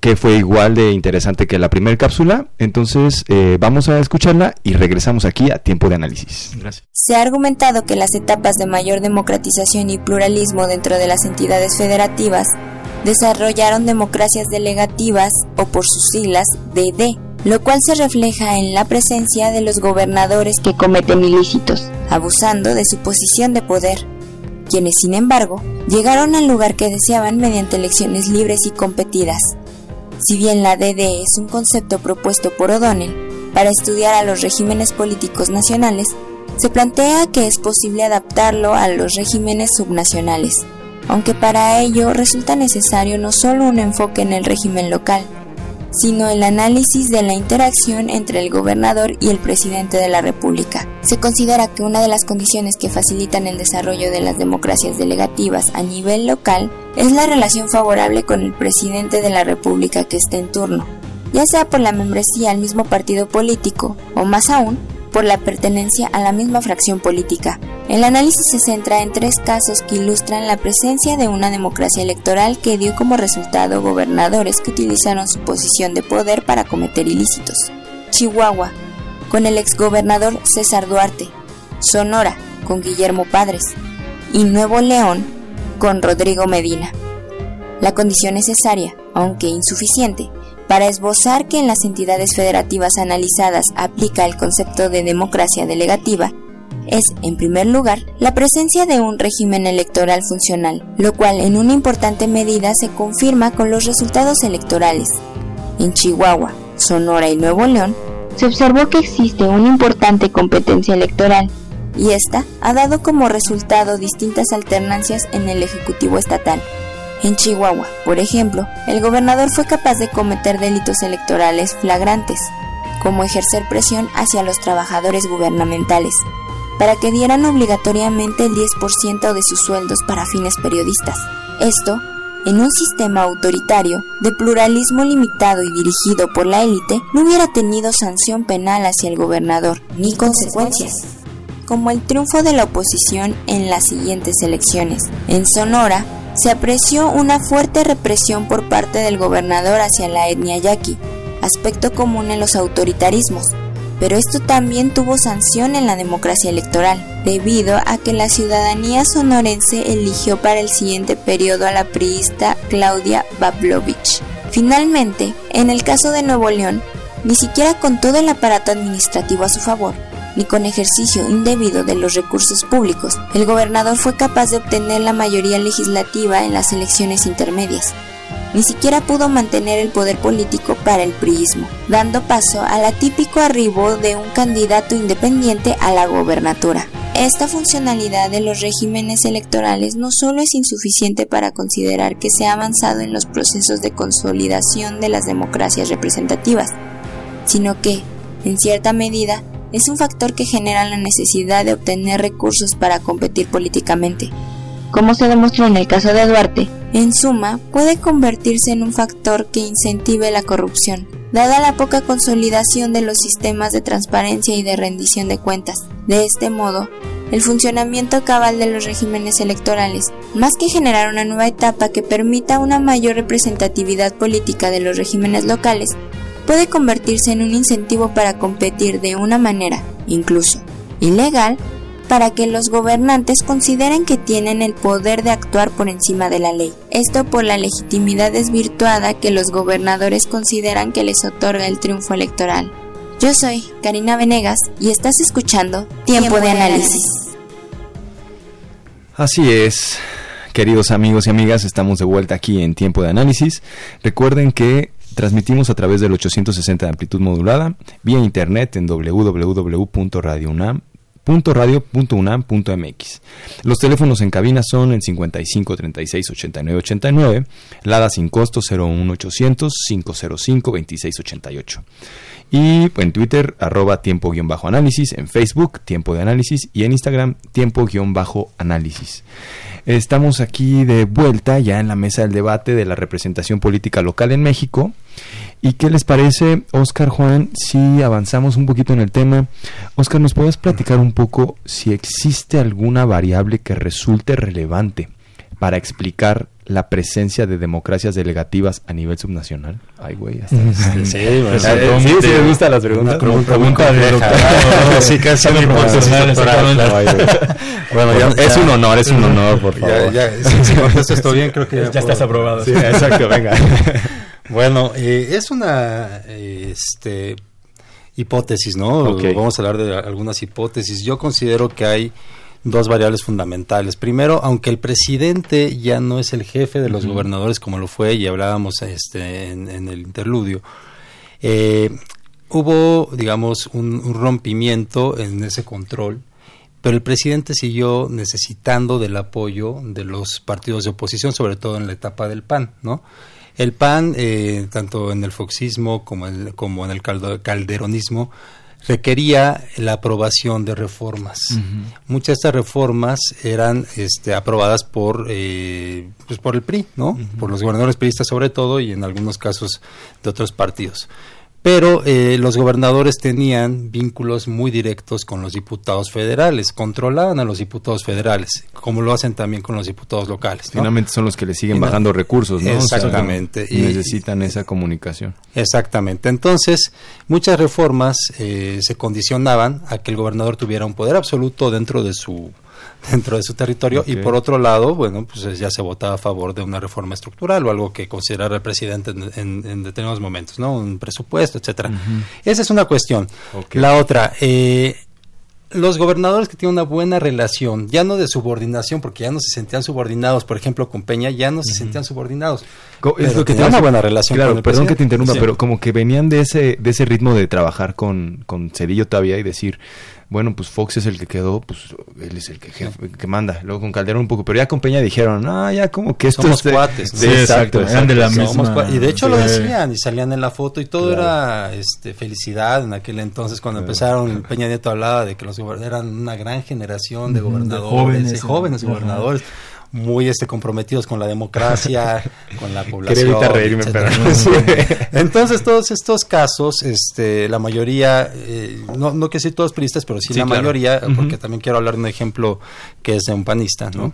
que fue igual de interesante que la primera cápsula. Entonces, eh, vamos a escucharla y regresamos aquí a tiempo de análisis. Gracias. Se ha argumentado que las etapas de mayor democratización y pluralismo dentro de las entidades federativas desarrollaron democracias delegativas o por sus siglas DD, lo cual se refleja en la presencia de los gobernadores que cometen ilícitos, abusando de su posición de poder, quienes sin embargo llegaron al lugar que deseaban mediante elecciones libres y competidas. Si bien la DD es un concepto propuesto por O'Donnell para estudiar a los regímenes políticos nacionales, se plantea que es posible adaptarlo a los regímenes subnacionales, aunque para ello resulta necesario no solo un enfoque en el régimen local, sino el análisis de la interacción entre el gobernador y el presidente de la República. Se considera que una de las condiciones que facilitan el desarrollo de las democracias delegativas a nivel local es la relación favorable con el presidente de la República que esté en turno, ya sea por la membresía al mismo partido político o más aún por la pertenencia a la misma fracción política. El análisis se centra en tres casos que ilustran la presencia de una democracia electoral que dio como resultado gobernadores que utilizaron su posición de poder para cometer ilícitos. Chihuahua, con el exgobernador César Duarte. Sonora, con Guillermo Padres. Y Nuevo León, con Rodrigo Medina. La condición necesaria, aunque insuficiente, para esbozar que en las entidades federativas analizadas aplica el concepto de democracia delegativa, es, en primer lugar, la presencia de un régimen electoral funcional, lo cual en una importante medida se confirma con los resultados electorales. En Chihuahua, Sonora y Nuevo León, se observó que existe una importante competencia electoral, y esta ha dado como resultado distintas alternancias en el Ejecutivo Estatal. En Chihuahua, por ejemplo, el gobernador fue capaz de cometer delitos electorales flagrantes, como ejercer presión hacia los trabajadores gubernamentales, para que dieran obligatoriamente el 10% de sus sueldos para fines periodistas. Esto, en un sistema autoritario, de pluralismo limitado y dirigido por la élite, no hubiera tenido sanción penal hacia el gobernador, ni consecuencias como el triunfo de la oposición en las siguientes elecciones. En Sonora, se apreció una fuerte represión por parte del gobernador hacia la etnia yaqui, aspecto común en los autoritarismos, pero esto también tuvo sanción en la democracia electoral, debido a que la ciudadanía sonorense eligió para el siguiente periodo a la priista Claudia Bablovich. Finalmente, en el caso de Nuevo León, ni siquiera con todo el aparato administrativo a su favor, ni con ejercicio indebido de los recursos públicos, el gobernador fue capaz de obtener la mayoría legislativa en las elecciones intermedias. Ni siquiera pudo mantener el poder político para el priismo, dando paso al atípico arribo de un candidato independiente a la gobernatura. Esta funcionalidad de los regímenes electorales no solo es insuficiente para considerar que se ha avanzado en los procesos de consolidación de las democracias representativas, sino que, en cierta medida, es un factor que genera la necesidad de obtener recursos para competir políticamente. Como se demostró en el caso de Duarte, en suma, puede convertirse en un factor que incentive la corrupción, dada la poca consolidación de los sistemas de transparencia y de rendición de cuentas. De este modo, el funcionamiento cabal de los regímenes electorales, más que generar una nueva etapa que permita una mayor representatividad política de los regímenes locales, puede convertirse en un incentivo para competir de una manera, incluso ilegal, para que los gobernantes consideren que tienen el poder de actuar por encima de la ley. Esto por la legitimidad desvirtuada que los gobernadores consideran que les otorga el triunfo electoral. Yo soy Karina Venegas y estás escuchando Tiempo, de, análisis. Así es. Queridos amigos y amigas, estamos de vuelta aquí en Tiempo de Análisis. Recuerden que Transmitimos a través del 860 de amplitud modulada, vía internet en www.radiounam.radio.unam.mx. Los teléfonos en cabina son el 55 36 89 89, Lada sin costo 01800 505 26 88. Y en Twitter, arroba tiempo-análisis, en Facebook, tiempo de análisis, y en Instagram, tiempo-análisis. Estamos aquí de vuelta ya en la mesa del debate de la representación política local en México. ¿Y qué les parece, Oscar Juan, si avanzamos un poquito en el tema? Oscar, ¿nos puedes platicar un poco si existe alguna variable que resulte relevante para explicar la presencia de democracias delegativas a nivel subnacional? Ay, güey, hasta... Sí, sí, bueno, sí, sí, me gustan las preguntas. Pregunta, pregunta de doctor. Sí, casi mi Bueno, ya, es un honor, es un honor, por favor. Ya, ya, si, si contestas esto bien, creo que ya, ya estás aprobado. Sí, exacto, venga. Bueno, eh, es una este, hipótesis, ¿no? Vamos a hablar de algunas hipótesis. Yo considero que hay dos variables fundamentales. Primero, aunque el presidente ya no es el jefe de los gobernadores como lo fue y hablábamos este, en, en el interludio, eh, hubo, digamos, un, un rompimiento en ese control, pero el presidente siguió necesitando del apoyo de los partidos de oposición, sobre todo en la etapa del PAN, ¿no? El PAN, eh, tanto en el foxismo como, el- como en el calderonismo, requería la aprobación de reformas. Muchas de estas reformas eran este, aprobadas por, eh, pues por el PRI, ¿no? Por los gobernadores priistas sobre todo y en algunos casos de otros partidos. Pero eh, los gobernadores tenían vínculos muy directos con los diputados federales, controlaban a los diputados federales, como lo hacen también con los diputados locales. ¿no? Finalmente son los que le siguen bajando recursos, ¿no? O sea, Exactamente. Y- necesitan esa comunicación. Exactamente. Entonces, muchas reformas eh, se condicionaban a que el gobernador tuviera un poder absoluto dentro de su dentro de su territorio y por otro lado, bueno, pues ya se votaba a favor de una reforma estructural o algo que considerara el presidente en, en- en determinados momentos, ¿no? Un presupuesto, etcétera. Esa es una cuestión. La otra, eh, los gobernadores que tienen una buena relación, ya no de subordinación, porque ya no se sentían subordinados, por ejemplo, con Peña, ya no se sentían subordinados. Co- es lo que tenía te una buena relación Claro, con el perdón que te interrumpa, Sí. pero como que venían de ese de ese ritmo de trabajar con, con Cedillo todavía y decir, bueno, pues Fox es el que quedó, pues él es el que, jefe- que manda. Luego con Calderón un poco, pero ya con Peña dijeron, ah, ya como que esto Somos de- cuates. Sí, exacto, eran de la misma- cua- y de hecho lo decían y salían en la foto y todo Claro. era este felicidad en aquel entonces cuando empezaron Peña Nieto hablaba de que los gober- eran una gran generación de gobernadores, de jóvenes, ajá. Muy este comprometidos con la democracia, con la población. Evitar reírme, pero-. Entonces todos estos casos, este, la mayoría, eh, no, no que sí todos priistas, pero sí, Sí, la claro. mayoría, porque también quiero hablar de un ejemplo que es de un panista, ¿no?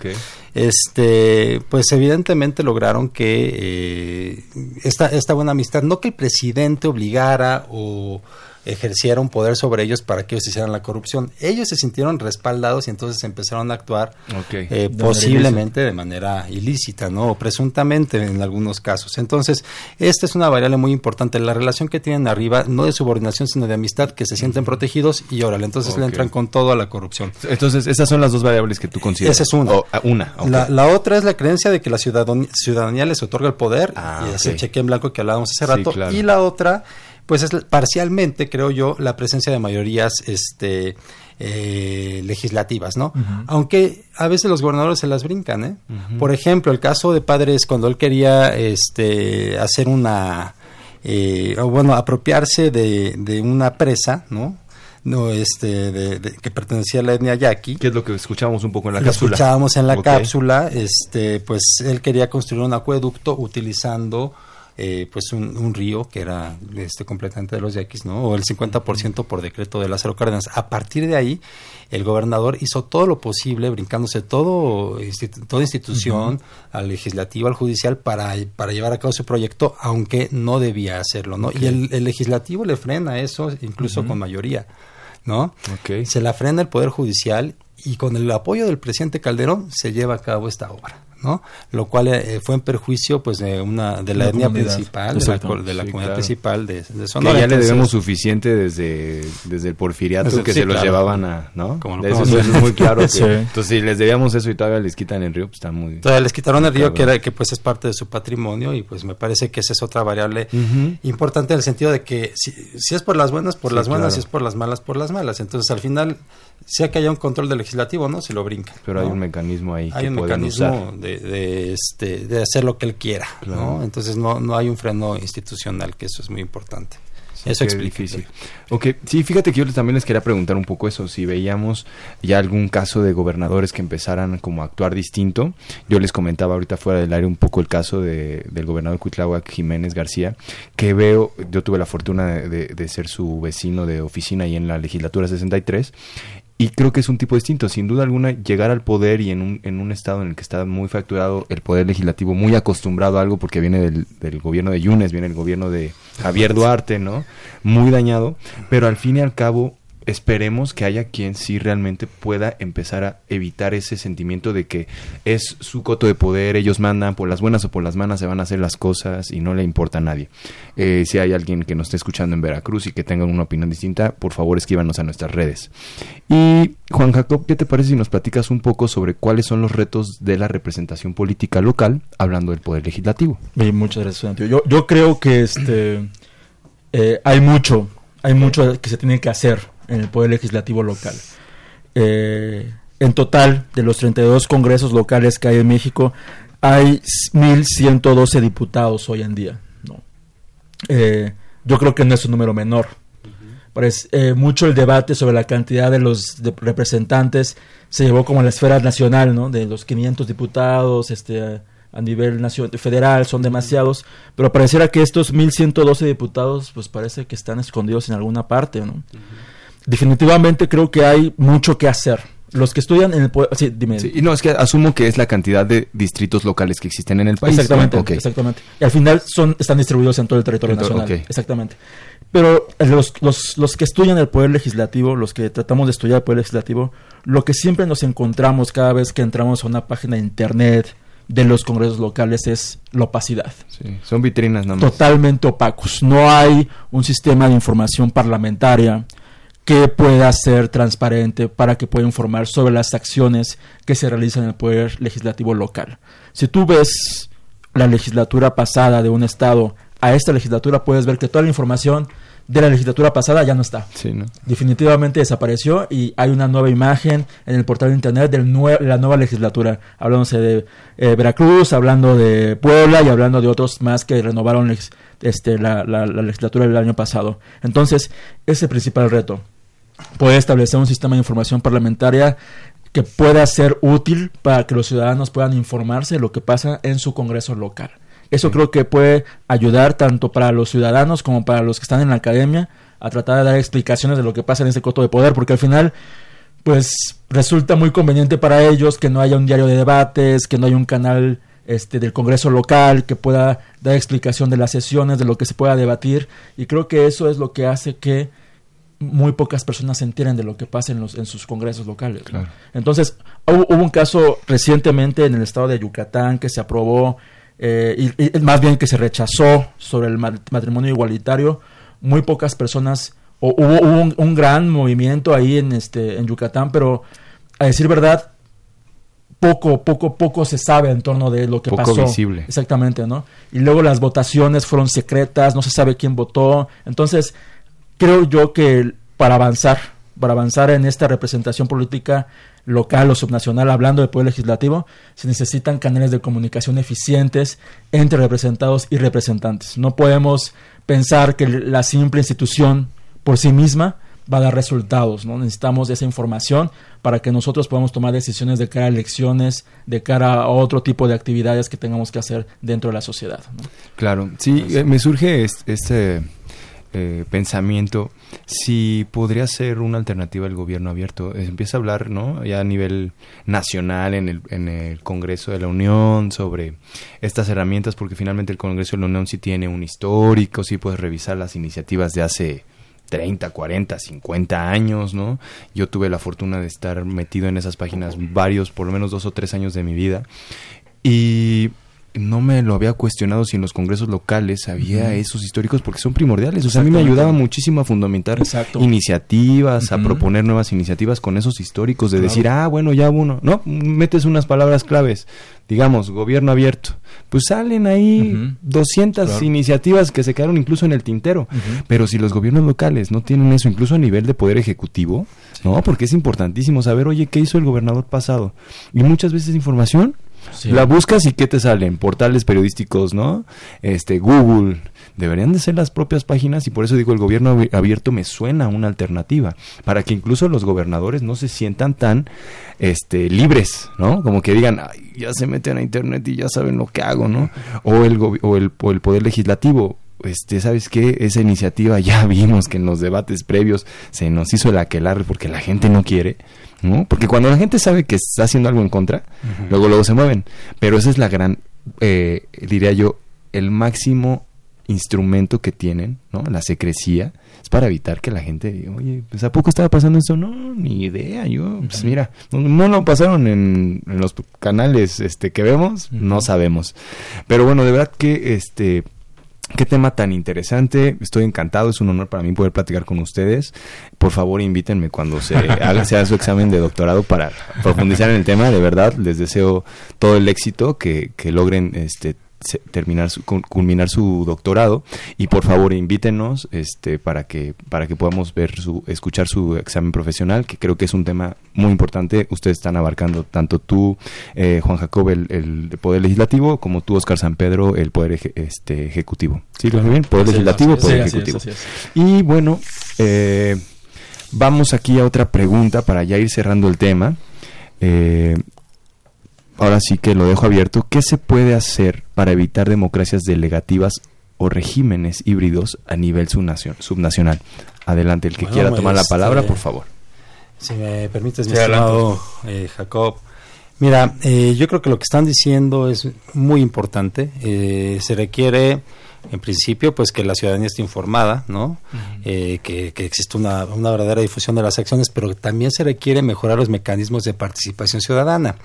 Este pues evidentemente lograron que eh, esta, esta buena amistad, no que el presidente obligara o ejerciera un poder sobre ellos para que ellos hicieran la corrupción. Ellos se sintieron respaldados y entonces empezaron a actuar eh, posiblemente de manera ilícita, ¿no? O presuntamente en algunos casos. Entonces, esta es una variable muy importante, la relación que tienen arriba, no de subordinación, sino de amistad, que se sienten protegidos y órale, entonces le entran con todo a la corrupción. Entonces, esas son las dos variables que tú consideras. Esa es una. O, ah, una. La, la otra es la creencia de que la ciudadanía, ciudadanía les otorga el poder Ah, y ese cheque en blanco que hablábamos hace Sí, rato. claro. Y la otra, pues es parcialmente, creo yo, la presencia de mayorías este, eh, legislativas, ¿no? Aunque a veces los gobernadores se las brincan, ¿eh? Por ejemplo, el caso de Padres cuando él quería este, hacer una, eh, o bueno, apropiarse de, de una presa, ¿no? No, este, de- de- que pertenecía a la etnia yaqui. ¿Qué es lo que escuchamos un poco en la Lo cápsula? escuchábamos en la cápsula, este, pues él quería construir un acueducto utilizando eh, pues un, un río que era este completamente de los yaquis, ¿no? O el 50% por decreto de Lázaro Cárdenas. A partir de ahí, el gobernador hizo todo lo posible, brincándose todo, institu- toda institución, al legislativo, al judicial, para, para llevar a cabo su proyecto, aunque no debía hacerlo, ¿no? Y el, el legislativo le frena eso, incluso con mayoría, ¿no? Ok. Se la frena el Poder Judicial y con el apoyo del presidente Calderón se lleva a cabo esta obra. ¿No? Lo cual eh, fue en perjuicio pues de una de la, La etnia principal, de la, Exacto. co- de la Sí, comunidad claro. principal de, de Que Sonora. ya le debemos suficiente desde, desde el porfiriato Desde- que sí, se los claro. llevaban a, ¿no? Como lo De eso, es muy claro. que- Sí. Entonces, si les debíamos eso y todavía les quitan el río, pues está muy... Entonces les quitaron el río que era que pues es parte de su patrimonio y pues me parece que esa es otra variable importante en el sentido de que si, si es por las buenas, por Sí, las buenas, claro. si es por las malas, por las malas. Entonces al final, sea que haya un control del legislativo, ¿no? Se lo brinca. Pero hay ¿no? un mecanismo ahí hay que un mecanismo usar. de, de, este, de hacer lo que él quiera, Claro. ¿no? Entonces no, no hay un freno institucional, que eso es muy importante. eso explica. difícil. Ok, sí, fíjate que yo también les quería preguntar un poco eso, si veíamos ya algún caso de gobernadores que empezaran como a actuar distinto. Yo les comentaba ahorita fuera del aire un poco el caso de, del gobernador Cuitláhuac Jiménez García, que veo, yo tuve la fortuna de, de- de ser su vecino de oficina ahí en la legislatura 63, y creo que es un tipo distinto, sin duda alguna, llegar al poder y en un, en un estado en el que está muy fracturado el poder legislativo, muy acostumbrado a algo porque viene del, del gobierno de Yunes, viene el gobierno de Javier Duarte, ¿no? Muy dañado, pero al fin y al cabo esperemos que haya quien sí realmente pueda empezar a evitar ese sentimiento de que es su coto de poder, ellos mandan por las buenas o por las malas se van a hacer las cosas y no le importa a nadie. Eh, si hay alguien que nos esté escuchando en Veracruz y que tenga una opinión distinta, por favor escríbanos a nuestras redes. Y Juan Jacob, ¿qué te parece si nos platicas un poco sobre cuáles son los retos de la representación política local, hablando del poder legislativo? muchas gracias, Yo, yo creo que este eh, hay mucho, hay mucho que se tiene que hacer en el Poder Legislativo local. Eh, en total, de los 32 congresos locales que hay en México, hay 1.112 diputados hoy en día. ¿no? Eh, yo creo que no es un número menor. Parece, eh, mucho el debate sobre la cantidad de los representantes se llevó como a la esfera nacional, ¿no? de los 500 diputados este, a nivel nacional, federal, son demasiados, pero pareciera que estos 1.112 diputados, pues parece que están escondidos en alguna parte. ¿no? Definitivamente creo que hay mucho que hacer. Los que estudian en el sí, dime. y no, es que asumo que es la cantidad de distritos locales que existen en el país. Exactamente, exactamente. Y al final son, están distribuidos en todo el territorio nacional. Exactamente. Pero los, los, los que estudian el poder legislativo, los que tratamos de estudiar el poder legislativo, lo que siempre nos encontramos cada vez que entramos a una página de internet de los congresos locales es la opacidad. Sí, son vitrinas nada más. Totalmente opacos. No hay un sistema de información parlamentaria que pueda ser transparente para que pueda informar sobre las acciones que se realizan en el poder legislativo local. Si tú ves la legislatura pasada de un estado a esta legislatura, puedes ver que toda la información de la legislatura pasada ya no está. Definitivamente desapareció y hay una nueva imagen en el portal de internet de la nueva legislatura, hablándose de eh, Veracruz, hablando de Puebla y hablando de otros más que renovaron este, la, la legislatura del año pasado. Entonces, ese es el principal reto puede establecer un sistema de información parlamentaria que pueda ser útil para que los ciudadanos puedan informarse de lo que pasa en su Congreso local. Eso creo que puede ayudar tanto para los ciudadanos como para los que están en la academia a tratar de dar explicaciones de lo que pasa en ese coto de poder, porque al final, pues resulta muy conveniente para ellos que no haya un diario de debates, que no haya un canal este, del Congreso local que pueda dar explicación de las sesiones, de lo que se pueda debatir, y creo que eso es lo que hace que muy pocas personas se enteran de lo que pasa en, los, en sus congresos locales. Entonces, hubo, un caso recientemente en el estado de Yucatán que se aprobó, eh, y, más bien que se rechazó sobre el matrimonio igualitario. Muy pocas personas, o hubo, un, gran movimiento ahí en, este, en Yucatán, pero a decir verdad, poco, poco, poco se sabe en torno de lo que poco pasó. visible. Exactamente, ¿no? Y luego las votaciones fueron secretas, no se sabe quién votó. Entonces, creo yo que para avanzar, para avanzar en esta representación política local o subnacional, hablando del poder legislativo, se necesitan canales de comunicación eficientes entre representados y representantes. No podemos pensar que la simple institución por sí misma va a dar resultados, ¿no? Necesitamos esa información para que nosotros podamos tomar decisiones de cara a elecciones, de cara a otro tipo de actividades que tengamos que hacer dentro de la sociedad. Claro, sí, eh, me surge este eh, pensamiento si podría ser una alternativa el gobierno abierto. Empieza a hablar, ¿no? Ya a nivel nacional en el, en el Congreso de la Unión sobre estas herramientas, porque finalmente el Congreso de la Unión sí tiene un histórico, sí puedes revisar las iniciativas de hace 30, 40, 50 años, ¿no? Yo tuve la fortuna de estar metido en esas páginas varios, por lo menos dos o tres años de mi vida. Y no me lo había cuestionado si en los congresos locales había esos históricos porque son primordiales. O sea, a mí me ayudaba muchísimo a fundamentar iniciativas, a proponer nuevas iniciativas con esos históricos, de decir, ah, bueno, ya uno, ¿no? Metes unas palabras claves, digamos, gobierno abierto. Pues salen ahí 200 iniciativas que se quedaron incluso en el tintero. Pero si los gobiernos locales no tienen eso, incluso a nivel de poder ejecutivo, ¿no? Porque es importantísimo saber, oye, ¿qué hizo el gobernador pasado? Y muchas veces información la buscas y ¿qué te salen? Portales periodísticos, ¿no? Este, Google. Deberían de ser las propias páginas y por eso digo, el gobierno abierto me suena una alternativa. Para que incluso los gobernadores no se sientan tan este, libres, ¿no? Como que digan, ya se meten a internet y ya saben lo que hago, ¿no? O el, o el, o el poder legislativo este, ¿sabes qué? Esa iniciativa ya vimos que en los debates previos se nos hizo el aquelarre porque la gente no quiere. ¿No? Porque cuando la gente sabe que está haciendo algo en contra, luego luego se mueven. Pero esa es la gran, eh, diría yo, el máximo instrumento que tienen, ¿no? La secrecía, es para evitar que la gente diga, oye, pues ¿a poco estaba pasando esto? No, ni idea, yo, pues mira, no lo pasaron en, los canales este, que vemos, no sabemos. Pero bueno, de verdad que este Qué tema tan interesante, estoy encantado, es un honor para mí poder platicar con ustedes. Por favor, invítenme cuando se haga, se su examen de doctorado para profundizar en el tema. De verdad, les deseo todo el éxito, que, que logren este, terminar su, culminar su doctorado. Y por favor invítenos este para que para que podamos ver su escuchar su examen profesional que creo que es un tema muy importante. Ustedes están abarcando tanto tú eh, Juan Jacob el, poder legislativo como tú Oscar San Pedro el poder este ejecutivo. Sí lo bien poder legislativo poder ejecutivo. y bueno eh, vamos aquí a otra pregunta para ya ir cerrando el tema. Eh, ahora sí que lo dejo abierto, ¿qué se puede hacer para evitar democracias delegativas o regímenes híbridos a nivel subnacional? Adelante, el que quiera tomar la palabra, por favor. Si me permites, mi estimado eh, Jacob. Mira, eh, yo creo que lo que están diciendo es muy importante. Eh, se requiere en principio, pues que la ciudadanía esté informada, ¿no? Eh, que, existe una, una, verdadera difusión de las acciones, pero también se requiere mejorar los mecanismos de participación ciudadana.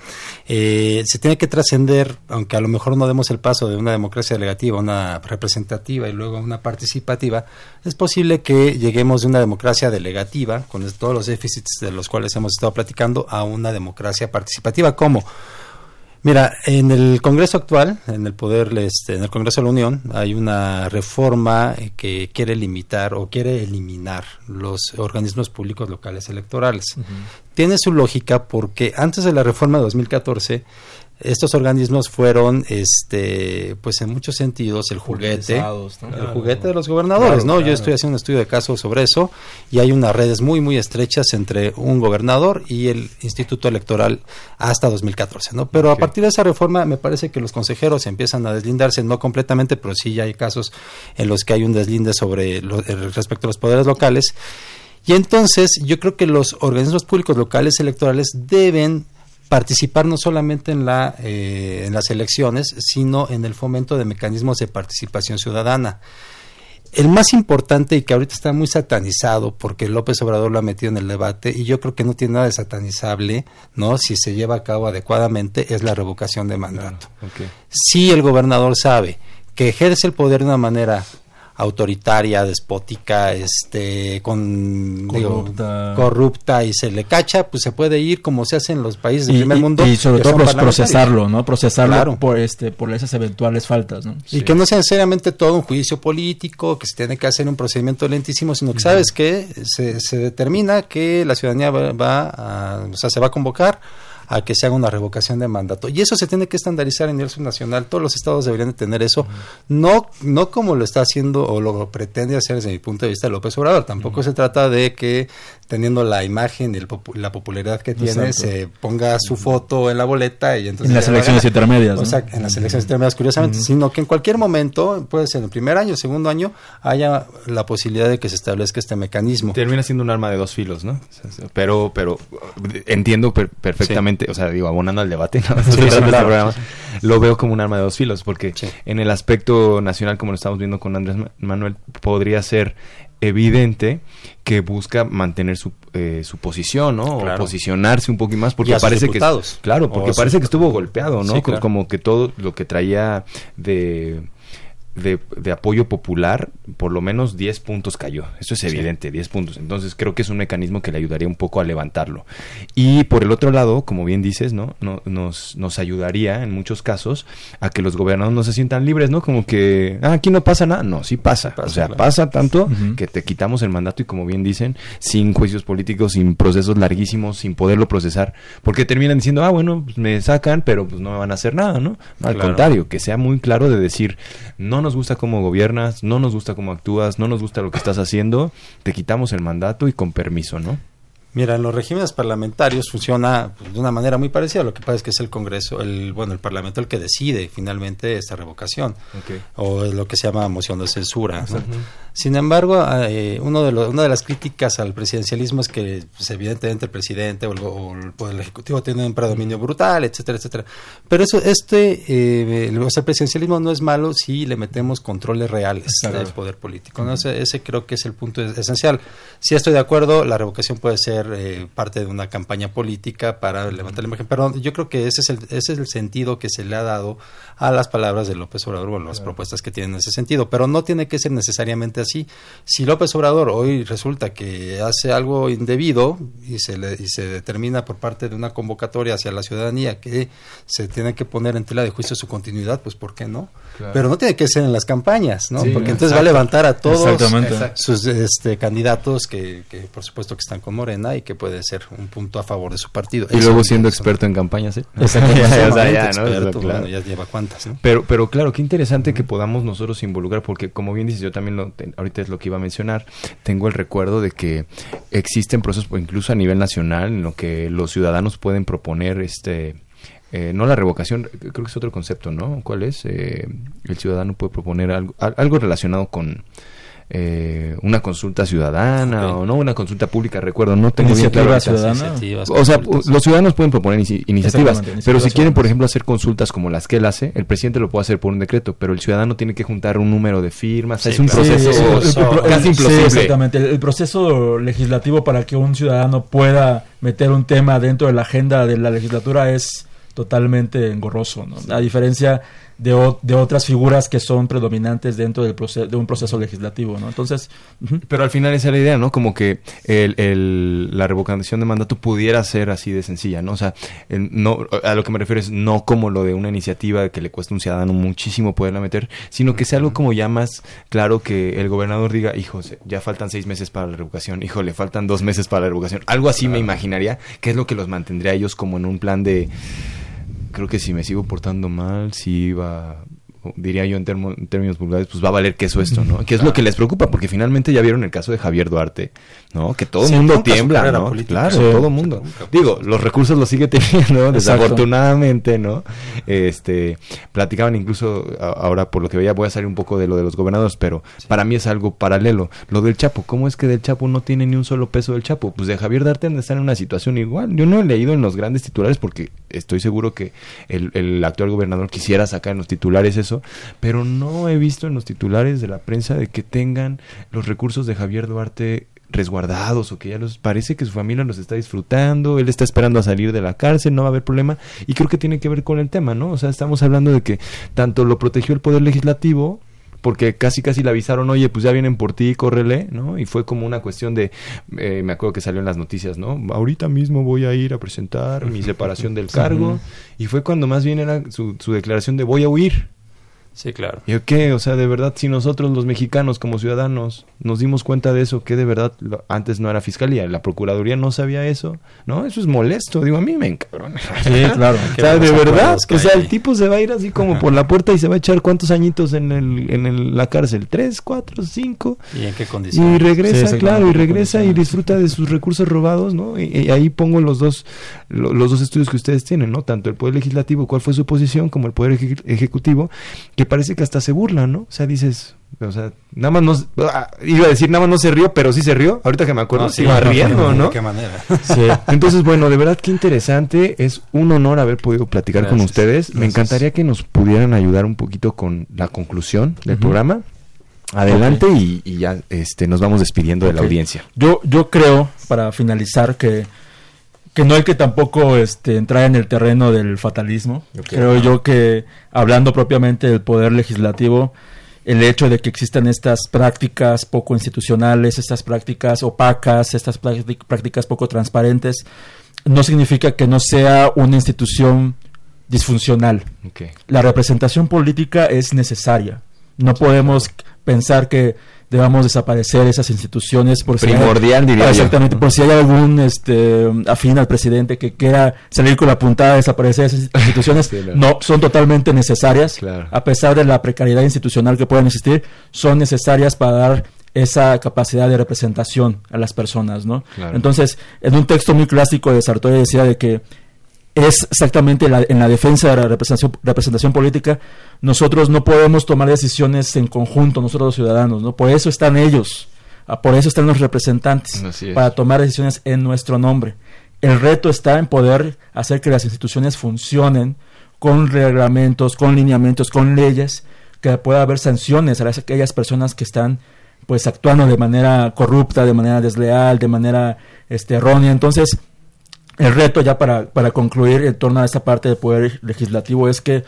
Eh, se tiene que trascender, aunque a lo mejor no demos el paso de una democracia delegativa, una representativa y luego una participativa, es posible que lleguemos de una democracia delegativa, con todos los déficits de los cuales hemos estado platicando, a una democracia participativa. ¿Cómo? Mira, en el Congreso actual, en el poder, este, en el Congreso de la Unión, hay una reforma que quiere limitar o quiere eliminar los organismos públicos locales electorales. Tiene su lógica porque antes de la reforma de 2014 estos organismos fueron este pues en muchos sentidos el juguete el juguete de los gobernadores no yo estoy haciendo un estudio de caso sobre eso y hay unas redes muy muy estrechas entre un gobernador y el instituto electoral hasta 2014 no pero a partir de esa reforma me parece que los consejeros empiezan a deslindarse no completamente pero sí ya hay casos en los que hay un deslinde sobre respecto a los poderes locales. Y entonces yo creo que los organismos públicos locales electorales deben participar no solamente en, la, eh, en las elecciones, sino en el fomento de mecanismos de participación ciudadana. El más importante y que ahorita está muy satanizado porque López Obrador lo ha metido en el debate y yo creo que no tiene nada de satanizable, ¿no? Si se lleva a cabo adecuadamente es la revocación de mandato. Si el gobernador sabe que ejerce el poder de una manera autoritaria, despótica, este, con corrupta. y se le cacha, pues se puede ir como se hace en los países del primer mundo. Y sobre todo procesarlo, ¿no? Procesarlo por este, por esas eventuales faltas, ¿no? Y que no sea necesariamente todo un juicio político, que se tiene que hacer un procedimiento lentísimo, sino que sabes que se, se determina que la ciudadanía va, va a, o sea, se va a convocar a que se haga una revocación de mandato. Y eso se tiene que estandarizar en nivel subnacional. Todos los estados deberían de tener eso, no, no como lo está haciendo o lo pretende hacer desde mi punto de vista López Obrador. Tampoco se trata de que teniendo la imagen y la popularidad que tiene, se ponga su foto en la boleta y entonces... En las elecciones intermedias. O sea, en las elecciones intermedias, curiosamente, sino que en cualquier momento, puede ser en el primer año, segundo año, haya la posibilidad de que se establezca este mecanismo. Termina siendo un arma de dos filos, ¿no? Pero, pero entiendo perfectamente, o sea, digo, abonando al debate, lo veo como un arma de dos filos, porque en el aspecto nacional, como lo estamos viendo con Andrés Manuel, podría ser evidente que busca mantener su, eh, su posición, ¿no? O posicionarse un poco más porque parece que claro, porque parece que estuvo golpeado, ¿no? Como que todo lo que traía de de, apoyo popular, por lo menos 10 puntos cayó. Eso es evidente, 10 puntos. Entonces creo que es un mecanismo que le ayudaría un poco a levantarlo. Y por el otro lado, como bien dices, ¿no? nos, nos ayudaría en muchos casos a que los gobernadores no se sientan libres, ¿no? Como que, ah, aquí no pasa nada. No, sí pasa. o sea, pasa tanto que te quitamos el mandato y como bien dicen, sin juicios políticos, sin procesos larguísimos, sin poderlo procesar. Porque terminan diciendo, ah, bueno, pues me sacan, pero pues no me van a hacer nada, ¿no? Al contrario, que sea muy claro de decir, no nos gusta cómo gobiernas, no nos gusta cómo actúas, no nos gusta lo que estás haciendo, te quitamos el mandato y con permiso, ¿no? Mira, en los regímenes parlamentarios funciona pues, de una manera muy parecida. Lo que pasa es que es el Congreso, el bueno, el Parlamento el que decide finalmente esta revocación o lo que se llama moción de censura. Sin embargo, eh, uno de una de las críticas al presidencialismo es que pues, evidentemente el presidente o el, Poder Ejecutivo tiene un predominio brutal, etcétera, etcétera. Pero eso, este, eh, el, presidencialismo no es malo si le metemos controles reales del poder político. ¿no? Ese, ese creo que es el punto esencial. Si estoy de acuerdo, la revocación puede ser eh, parte de una campaña política para levantar la imagen. Pero yo creo que ese es, el, ese es el sentido que se le ha dado a las palabras de López Obrador o las propuestas que tienen ese sentido. Pero no tiene que ser necesariamente así. Si López Obrador hoy resulta que hace algo indebido y se, le, y se determina por parte de una convocatoria hacia la ciudadanía que se tiene que poner en tela de juicio su continuidad, pues ¿por qué no? Pero no tiene que ser en las campañas, ¿no? Porque entonces va a levantar a todos sus este, candidatos que, que por supuesto que están con Morena y que puede ser un punto a favor de su partido. Y luego siendo experto en campañas, ¿eh? ya, lleva cuántas, Pero, pero claro, qué interesante que podamos nosotros involucrar, porque como bien dices, yo también lo, ahorita es lo que iba a mencionar, tengo el recuerdo de que existen procesos, incluso a nivel nacional, en lo que los ciudadanos pueden proponer este... Eh, no la revocación, creo que es otro concepto, ¿no? ¿Cuál es? Eh, el ciudadano puede proponer algo, algo relacionado con eh, una consulta ciudadana o no una consulta pública recuerdo no tengo bien claro ciudadana. O sea los ciudadanos pueden proponer iniciativas pero si quieren por ejemplo hacer consultas como las que él hace el presidente lo puede hacer por un decreto pero el ciudadano tiene que juntar un número de firmas es un proceso casi imposible. exactamente. El, proceso legislativo para que un ciudadano pueda meter un tema dentro de la agenda de la legislatura es totalmente engorroso ¿no? a diferencia de, de, otras figuras que son predominantes dentro del proceso, de un proceso legislativo, ¿no? Entonces... Pero al final esa es la idea, ¿no? Como que el, el, la revocación de mandato pudiera ser así de sencilla, ¿no? O sea, no, a lo que me refiero es no como lo de una iniciativa que le cuesta a un ciudadano muchísimo poderla meter, sino que sea algo como ya más claro que el gobernador diga, hijos, ya faltan seis meses para la revocación, hijo, le faltan dos meses para la revocación. Algo así me imaginaría que es lo que los mantendría ellos como en un plan de creo que si me sigo portando mal, si iba diría yo en, términos vulgares, pues va a valer queso esto, ¿no? Que es lo que les preocupa, porque finalmente ya vieron el caso de Javier Duarte, ¿no? Que todo el mundo tiembla, ¿no? Claro, todo el mundo. Digo, los recursos los sigue teniendo, desafortunadamente, ¿no? Este, platicaban incluso, ahora por lo que veía voy a salir un poco de lo de los gobernadores, pero para mí es algo paralelo. Lo del Chapo, ¿cómo es que del Chapo no tiene ni un solo peso del Chapo? Pues de Javier Duarte han de estar en una situación igual. Yo no he leído en los grandes titulares porque estoy seguro que el, el actual gobernador quisiera sacar en los titulares eso pero no he visto en los titulares de la prensa de que tengan los recursos de Javier Duarte resguardados o que ya los parece que su familia los está disfrutando, él está esperando a salir de la cárcel, no va a haber problema y creo que tiene que ver con el tema, ¿no? O sea, estamos hablando de que tanto lo protegió el poder legislativo porque casi casi le avisaron, oye, pues ya vienen por ti, córrele, ¿no? Y fue como una cuestión de, eh, me acuerdo que salió en las noticias, ¿no? Ahorita mismo voy a ir a presentar mi separación del cargo, y fue cuando más bien era su, su declaración de voy a huir, Sí, claro. ¿Y qué? O sea, de verdad, si nosotros los mexicanos como ciudadanos nos dimos cuenta de eso, que de verdad antes no era fiscalía, la procuraduría no sabía eso, ¿no? Eso es molesto, digo, a mí me encabrona. Sí, claro. o sea, de verdad, o sea, el tipo se va a ir así como por la puerta y se va a echar cuántos añitos en, el, en la cárcel, tres, cuatro, cinco. ¿Y en qué condiciones? Y regresa, claro, y regresa y disfruta de sus recursos robados, ¿no? Y, ahí pongo los dos, los dos estudios que ustedes tienen, ¿no? Tanto el Poder Legislativo, cuál fue su posición, como el Poder Ejecutivo, que parece que hasta se burla, ¿no? O sea, dices, o sea, nada más no, ah, iba a decir nada más no se rió, pero sí se rió. Ahorita que me acuerdo, se iba riendo, ¿no? ¿De qué manera? Sí. Entonces, bueno, de verdad qué interesante. Es un honor haber podido platicar con ustedes. Me encantaría que nos pudieran ayudar un poquito con la conclusión del programa. Adelante y, ya este, nos vamos despidiendo de la audiencia. Yo, yo creo, para finalizar, que que no hay que tampoco este, entrar en el terreno del fatalismo. Creo yo que, hablando propiamente del poder legislativo, el hecho de que existan estas prácticas poco institucionales, estas prácticas opacas, estas prácticas poco transparentes, no significa que no sea una institución disfuncional. La representación política es necesaria. No podemos pensar que debamos desaparecer esas instituciones por primordial si hay, exactamente por si hay algún este afín al presidente que quiera salir con la puntada de desaparecer esas instituciones no son totalmente necesarias. A pesar de la precariedad institucional que puedan existir son necesarias para dar esa capacidad de representación a las personas, ¿no? Entonces, en un texto muy clásico de Sartori decía de que es exactamente en la defensa de la representación, representación, política, nosotros no podemos tomar decisiones en conjunto, nosotros los ciudadanos, ¿no? Por eso están ellos, ah, por eso están los representantes, para tomar decisiones en nuestro nombre. El reto está en poder hacer que las instituciones funcionen con reglamentos, con lineamientos, con leyes, que pueda haber sanciones a aquellas personas que están pues actuando de manera corrupta, de manera desleal, de manera este, errónea. Entonces, el reto ya para, para concluir en torno a esta parte del poder legislativo es que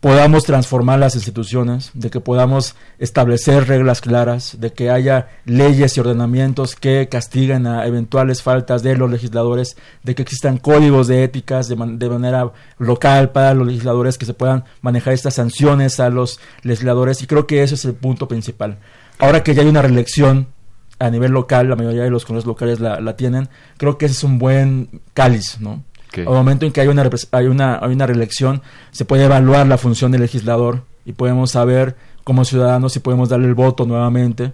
podamos transformar las instituciones, de que podamos establecer reglas claras, de que haya leyes y ordenamientos que castiguen a eventuales faltas de los legisladores, de que existan códigos de éticas de, de manera local para los legisladores, que se puedan manejar estas sanciones a los legisladores y creo que ese es el punto principal. Ahora que ya hay una reelección a nivel local, la mayoría de los congresos locales la, la tienen, creo que ese es un buen cáliz, ¿no? Al momento en que hay una, hay, una, hay una reelección, se puede evaluar la función del legislador y podemos saber como ciudadanos si podemos darle el voto nuevamente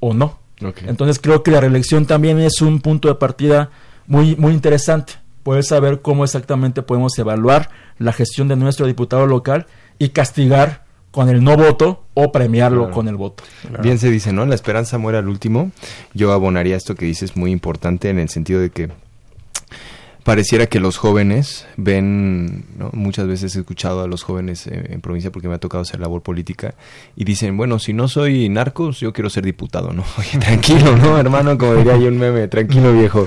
o no. Entonces creo que la reelección también es un punto de partida muy, muy interesante. Poder saber cómo exactamente podemos evaluar la gestión de nuestro diputado local y castigar con el no voto o premiarlo con el voto. Bien se dice, ¿no? La esperanza muere al último. Yo abonaría esto que dices muy importante en el sentido de que pareciera que los jóvenes ven, muchas veces he escuchado a los jóvenes en, provincia porque me ha tocado hacer labor política y dicen, bueno, si no soy narcos, yo quiero ser diputado, ¿no? Oye, tranquilo, ¿no, hermano? Como diría yo un meme, tranquilo viejo.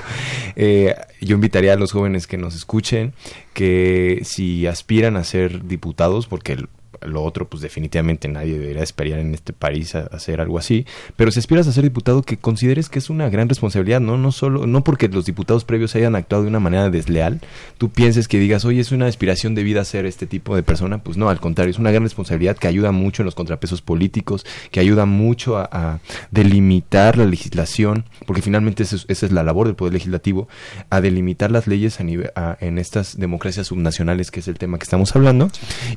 Eh, yo invitaría a los jóvenes que nos escuchen que si aspiran a ser diputados, porque el, lo otro, pues definitivamente nadie debería esperar en este país a, hacer algo así. Pero si aspiras a ser diputado, que consideres que es una gran responsabilidad, ¿no? No solo, no porque los diputados previos hayan actuado de una manera desleal, tú pienses que digas, oye, es una aspiración de vida ser este tipo de persona. Pues no, al contrario, es una gran responsabilidad que ayuda mucho en los contrapesos políticos, que ayuda mucho a, delimitar la legislación, porque finalmente esa es, la labor del Poder Legislativo, a delimitar las leyes a nivel, en estas democracias subnacionales, que es el tema que estamos hablando.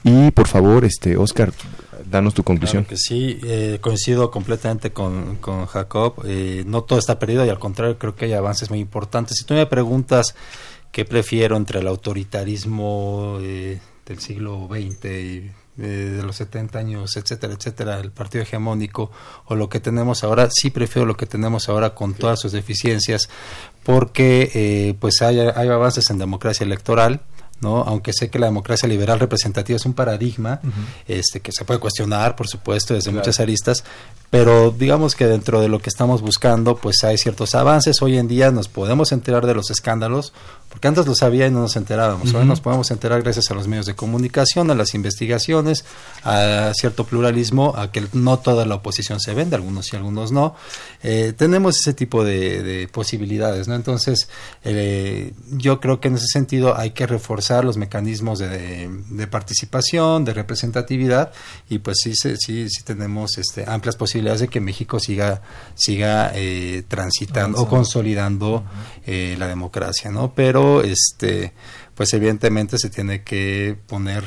Y por favor, este, Oscar, danos tu conclusión. que sí, eh, coincido completamente con, con Jacob. Eh, no todo está perdido y al contrario creo que hay avances muy importantes. Si tú me preguntas qué prefiero entre el autoritarismo eh, del siglo XX y de los 70 años, etcétera, etcétera, el partido hegemónico o lo que tenemos ahora, sí prefiero lo que tenemos ahora con todas sus deficiencias, porque pues hay, hay avances en democracia electoral, ¿no? Aunque sé que la democracia liberal representativa es un paradigma este, que se puede cuestionar, por supuesto, desde muchas aristas, pero digamos que dentro de lo que estamos buscando, pues hay ciertos avances. Hoy en día nos podemos enterar de los escándalos, porque antes lo sabía y no nos enterábamos. Hoy nos podemos enterar gracias a los medios de comunicación, a las investigaciones, a cierto pluralismo, a que no toda la oposición se vende, algunos y algunos no. Eh, tenemos ese tipo de, posibilidades, ¿no? Entonces, eh, yo creo que en ese sentido hay que reforzar los mecanismos de, participación, de representatividad, y pues sí, sí, sí tenemos este, amplias posibilidades de que México siga, siga eh, transitando o consolidando la democracia, ¿no? Pero este, pues evidentemente se tiene que poner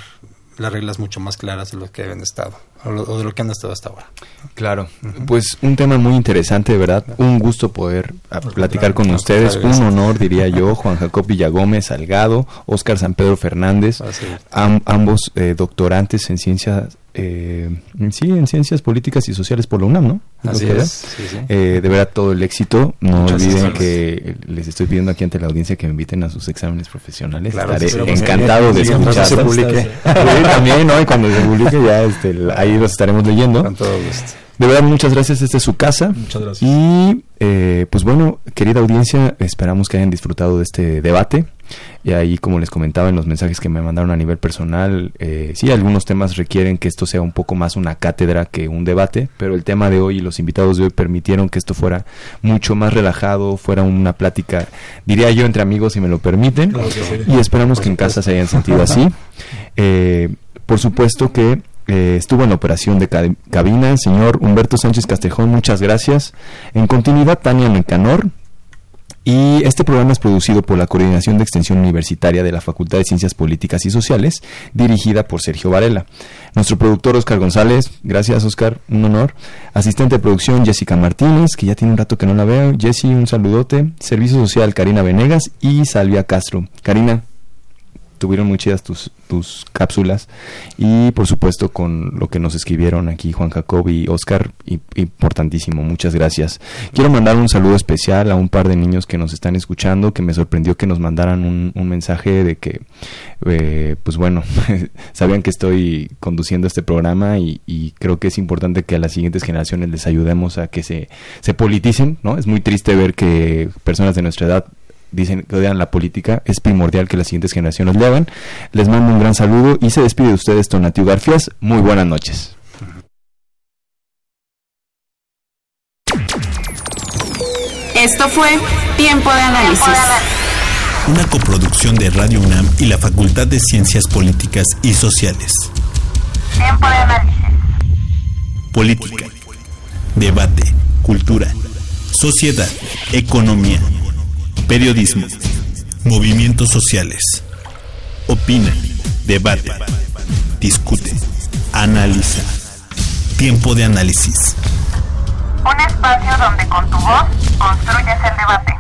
las reglas mucho más claras de lo que habían estado o, de lo que han estado hasta ahora. Claro, pues un tema muy interesante, de verdad. Un gusto poder ah, platicar con ustedes. Un honor, diría yo, Juan Jacob Villagómez Salgado, Óscar San Pedro Fernández, ambos eh, doctorantes en ciencias eh, sí, en Ciencias Políticas y Sociales por la UNAM, ¿no? Así es. Eh, de verdad, todo el éxito. No olviden que les estoy pidiendo aquí ante la audiencia que me inviten a sus exámenes profesionales. Estaré encantado de escucharlos. se publique. también, ¿no? Y cuando se publique ya este, ahí los estaremos leyendo. Con todo gusto. De verdad, muchas gracias. Esta es su casa. Muchas gracias. Y eh, pues bueno, querida audiencia, esperamos que hayan disfrutado de este debate. Y ahí, como les comentaba en los mensajes que me mandaron a nivel personal, eh, sí, algunos temas requieren que esto sea un poco más una cátedra que un debate, pero el tema de hoy y los invitados de hoy permitieron que esto fuera mucho más relajado, fuera una plática, diría yo, entre amigos, si me lo permiten. Y esperamos que en casa se hayan sentido así. Eh, por supuesto que eh, estuvo en la operación de cabina el señor Humberto Sánchez Castejón, muchas gracias. En continuidad, Tania Mecanor Y este programa es producido por la Coordinación de Extensión Universitaria de la Facultad de Ciencias Políticas y Sociales, dirigida por Sergio Varela. Nuestro productor Oscar González, gracias Oscar, un honor. Asistente de producción Jessica Martínez, que ya tiene un rato que no la veo. Jessy, un saludote. Servicio Social Karina Venegas y Salvia Castro. Karina, tuvieron muy chidas tus, tus cápsulas y por supuesto con lo que nos escribieron aquí Juan Jacob y Oscar, importantísimo, muchas gracias. Quiero mandar un saludo especial a un par de niños que nos están escuchando, que me sorprendió que nos mandaran un, mensaje de que, eh, pues bueno, sabían que estoy conduciendo este programa y, y, creo que es importante que a las siguientes generaciones les ayudemos a que se, se politicen, ¿no? Es muy triste ver que personas de nuestra edad dicen que odian la política, es primordial que las siguientes generaciones lo hagan. Les mando un gran saludo y se despide de ustedes Tonatiu Garfias. Muy buenas noches. Esto fue Tiempo de Análisis. Una coproducción de Radio UNAM y la Facultad de Ciencias Políticas y Sociales. Tiempo de análisis. Política, debate, cultura, sociedad, economía Periodismo. Movimientos sociales. Opina. Debate. Discute. Analiza. Tiempo de análisis. Un espacio donde con tu voz construyes el debate.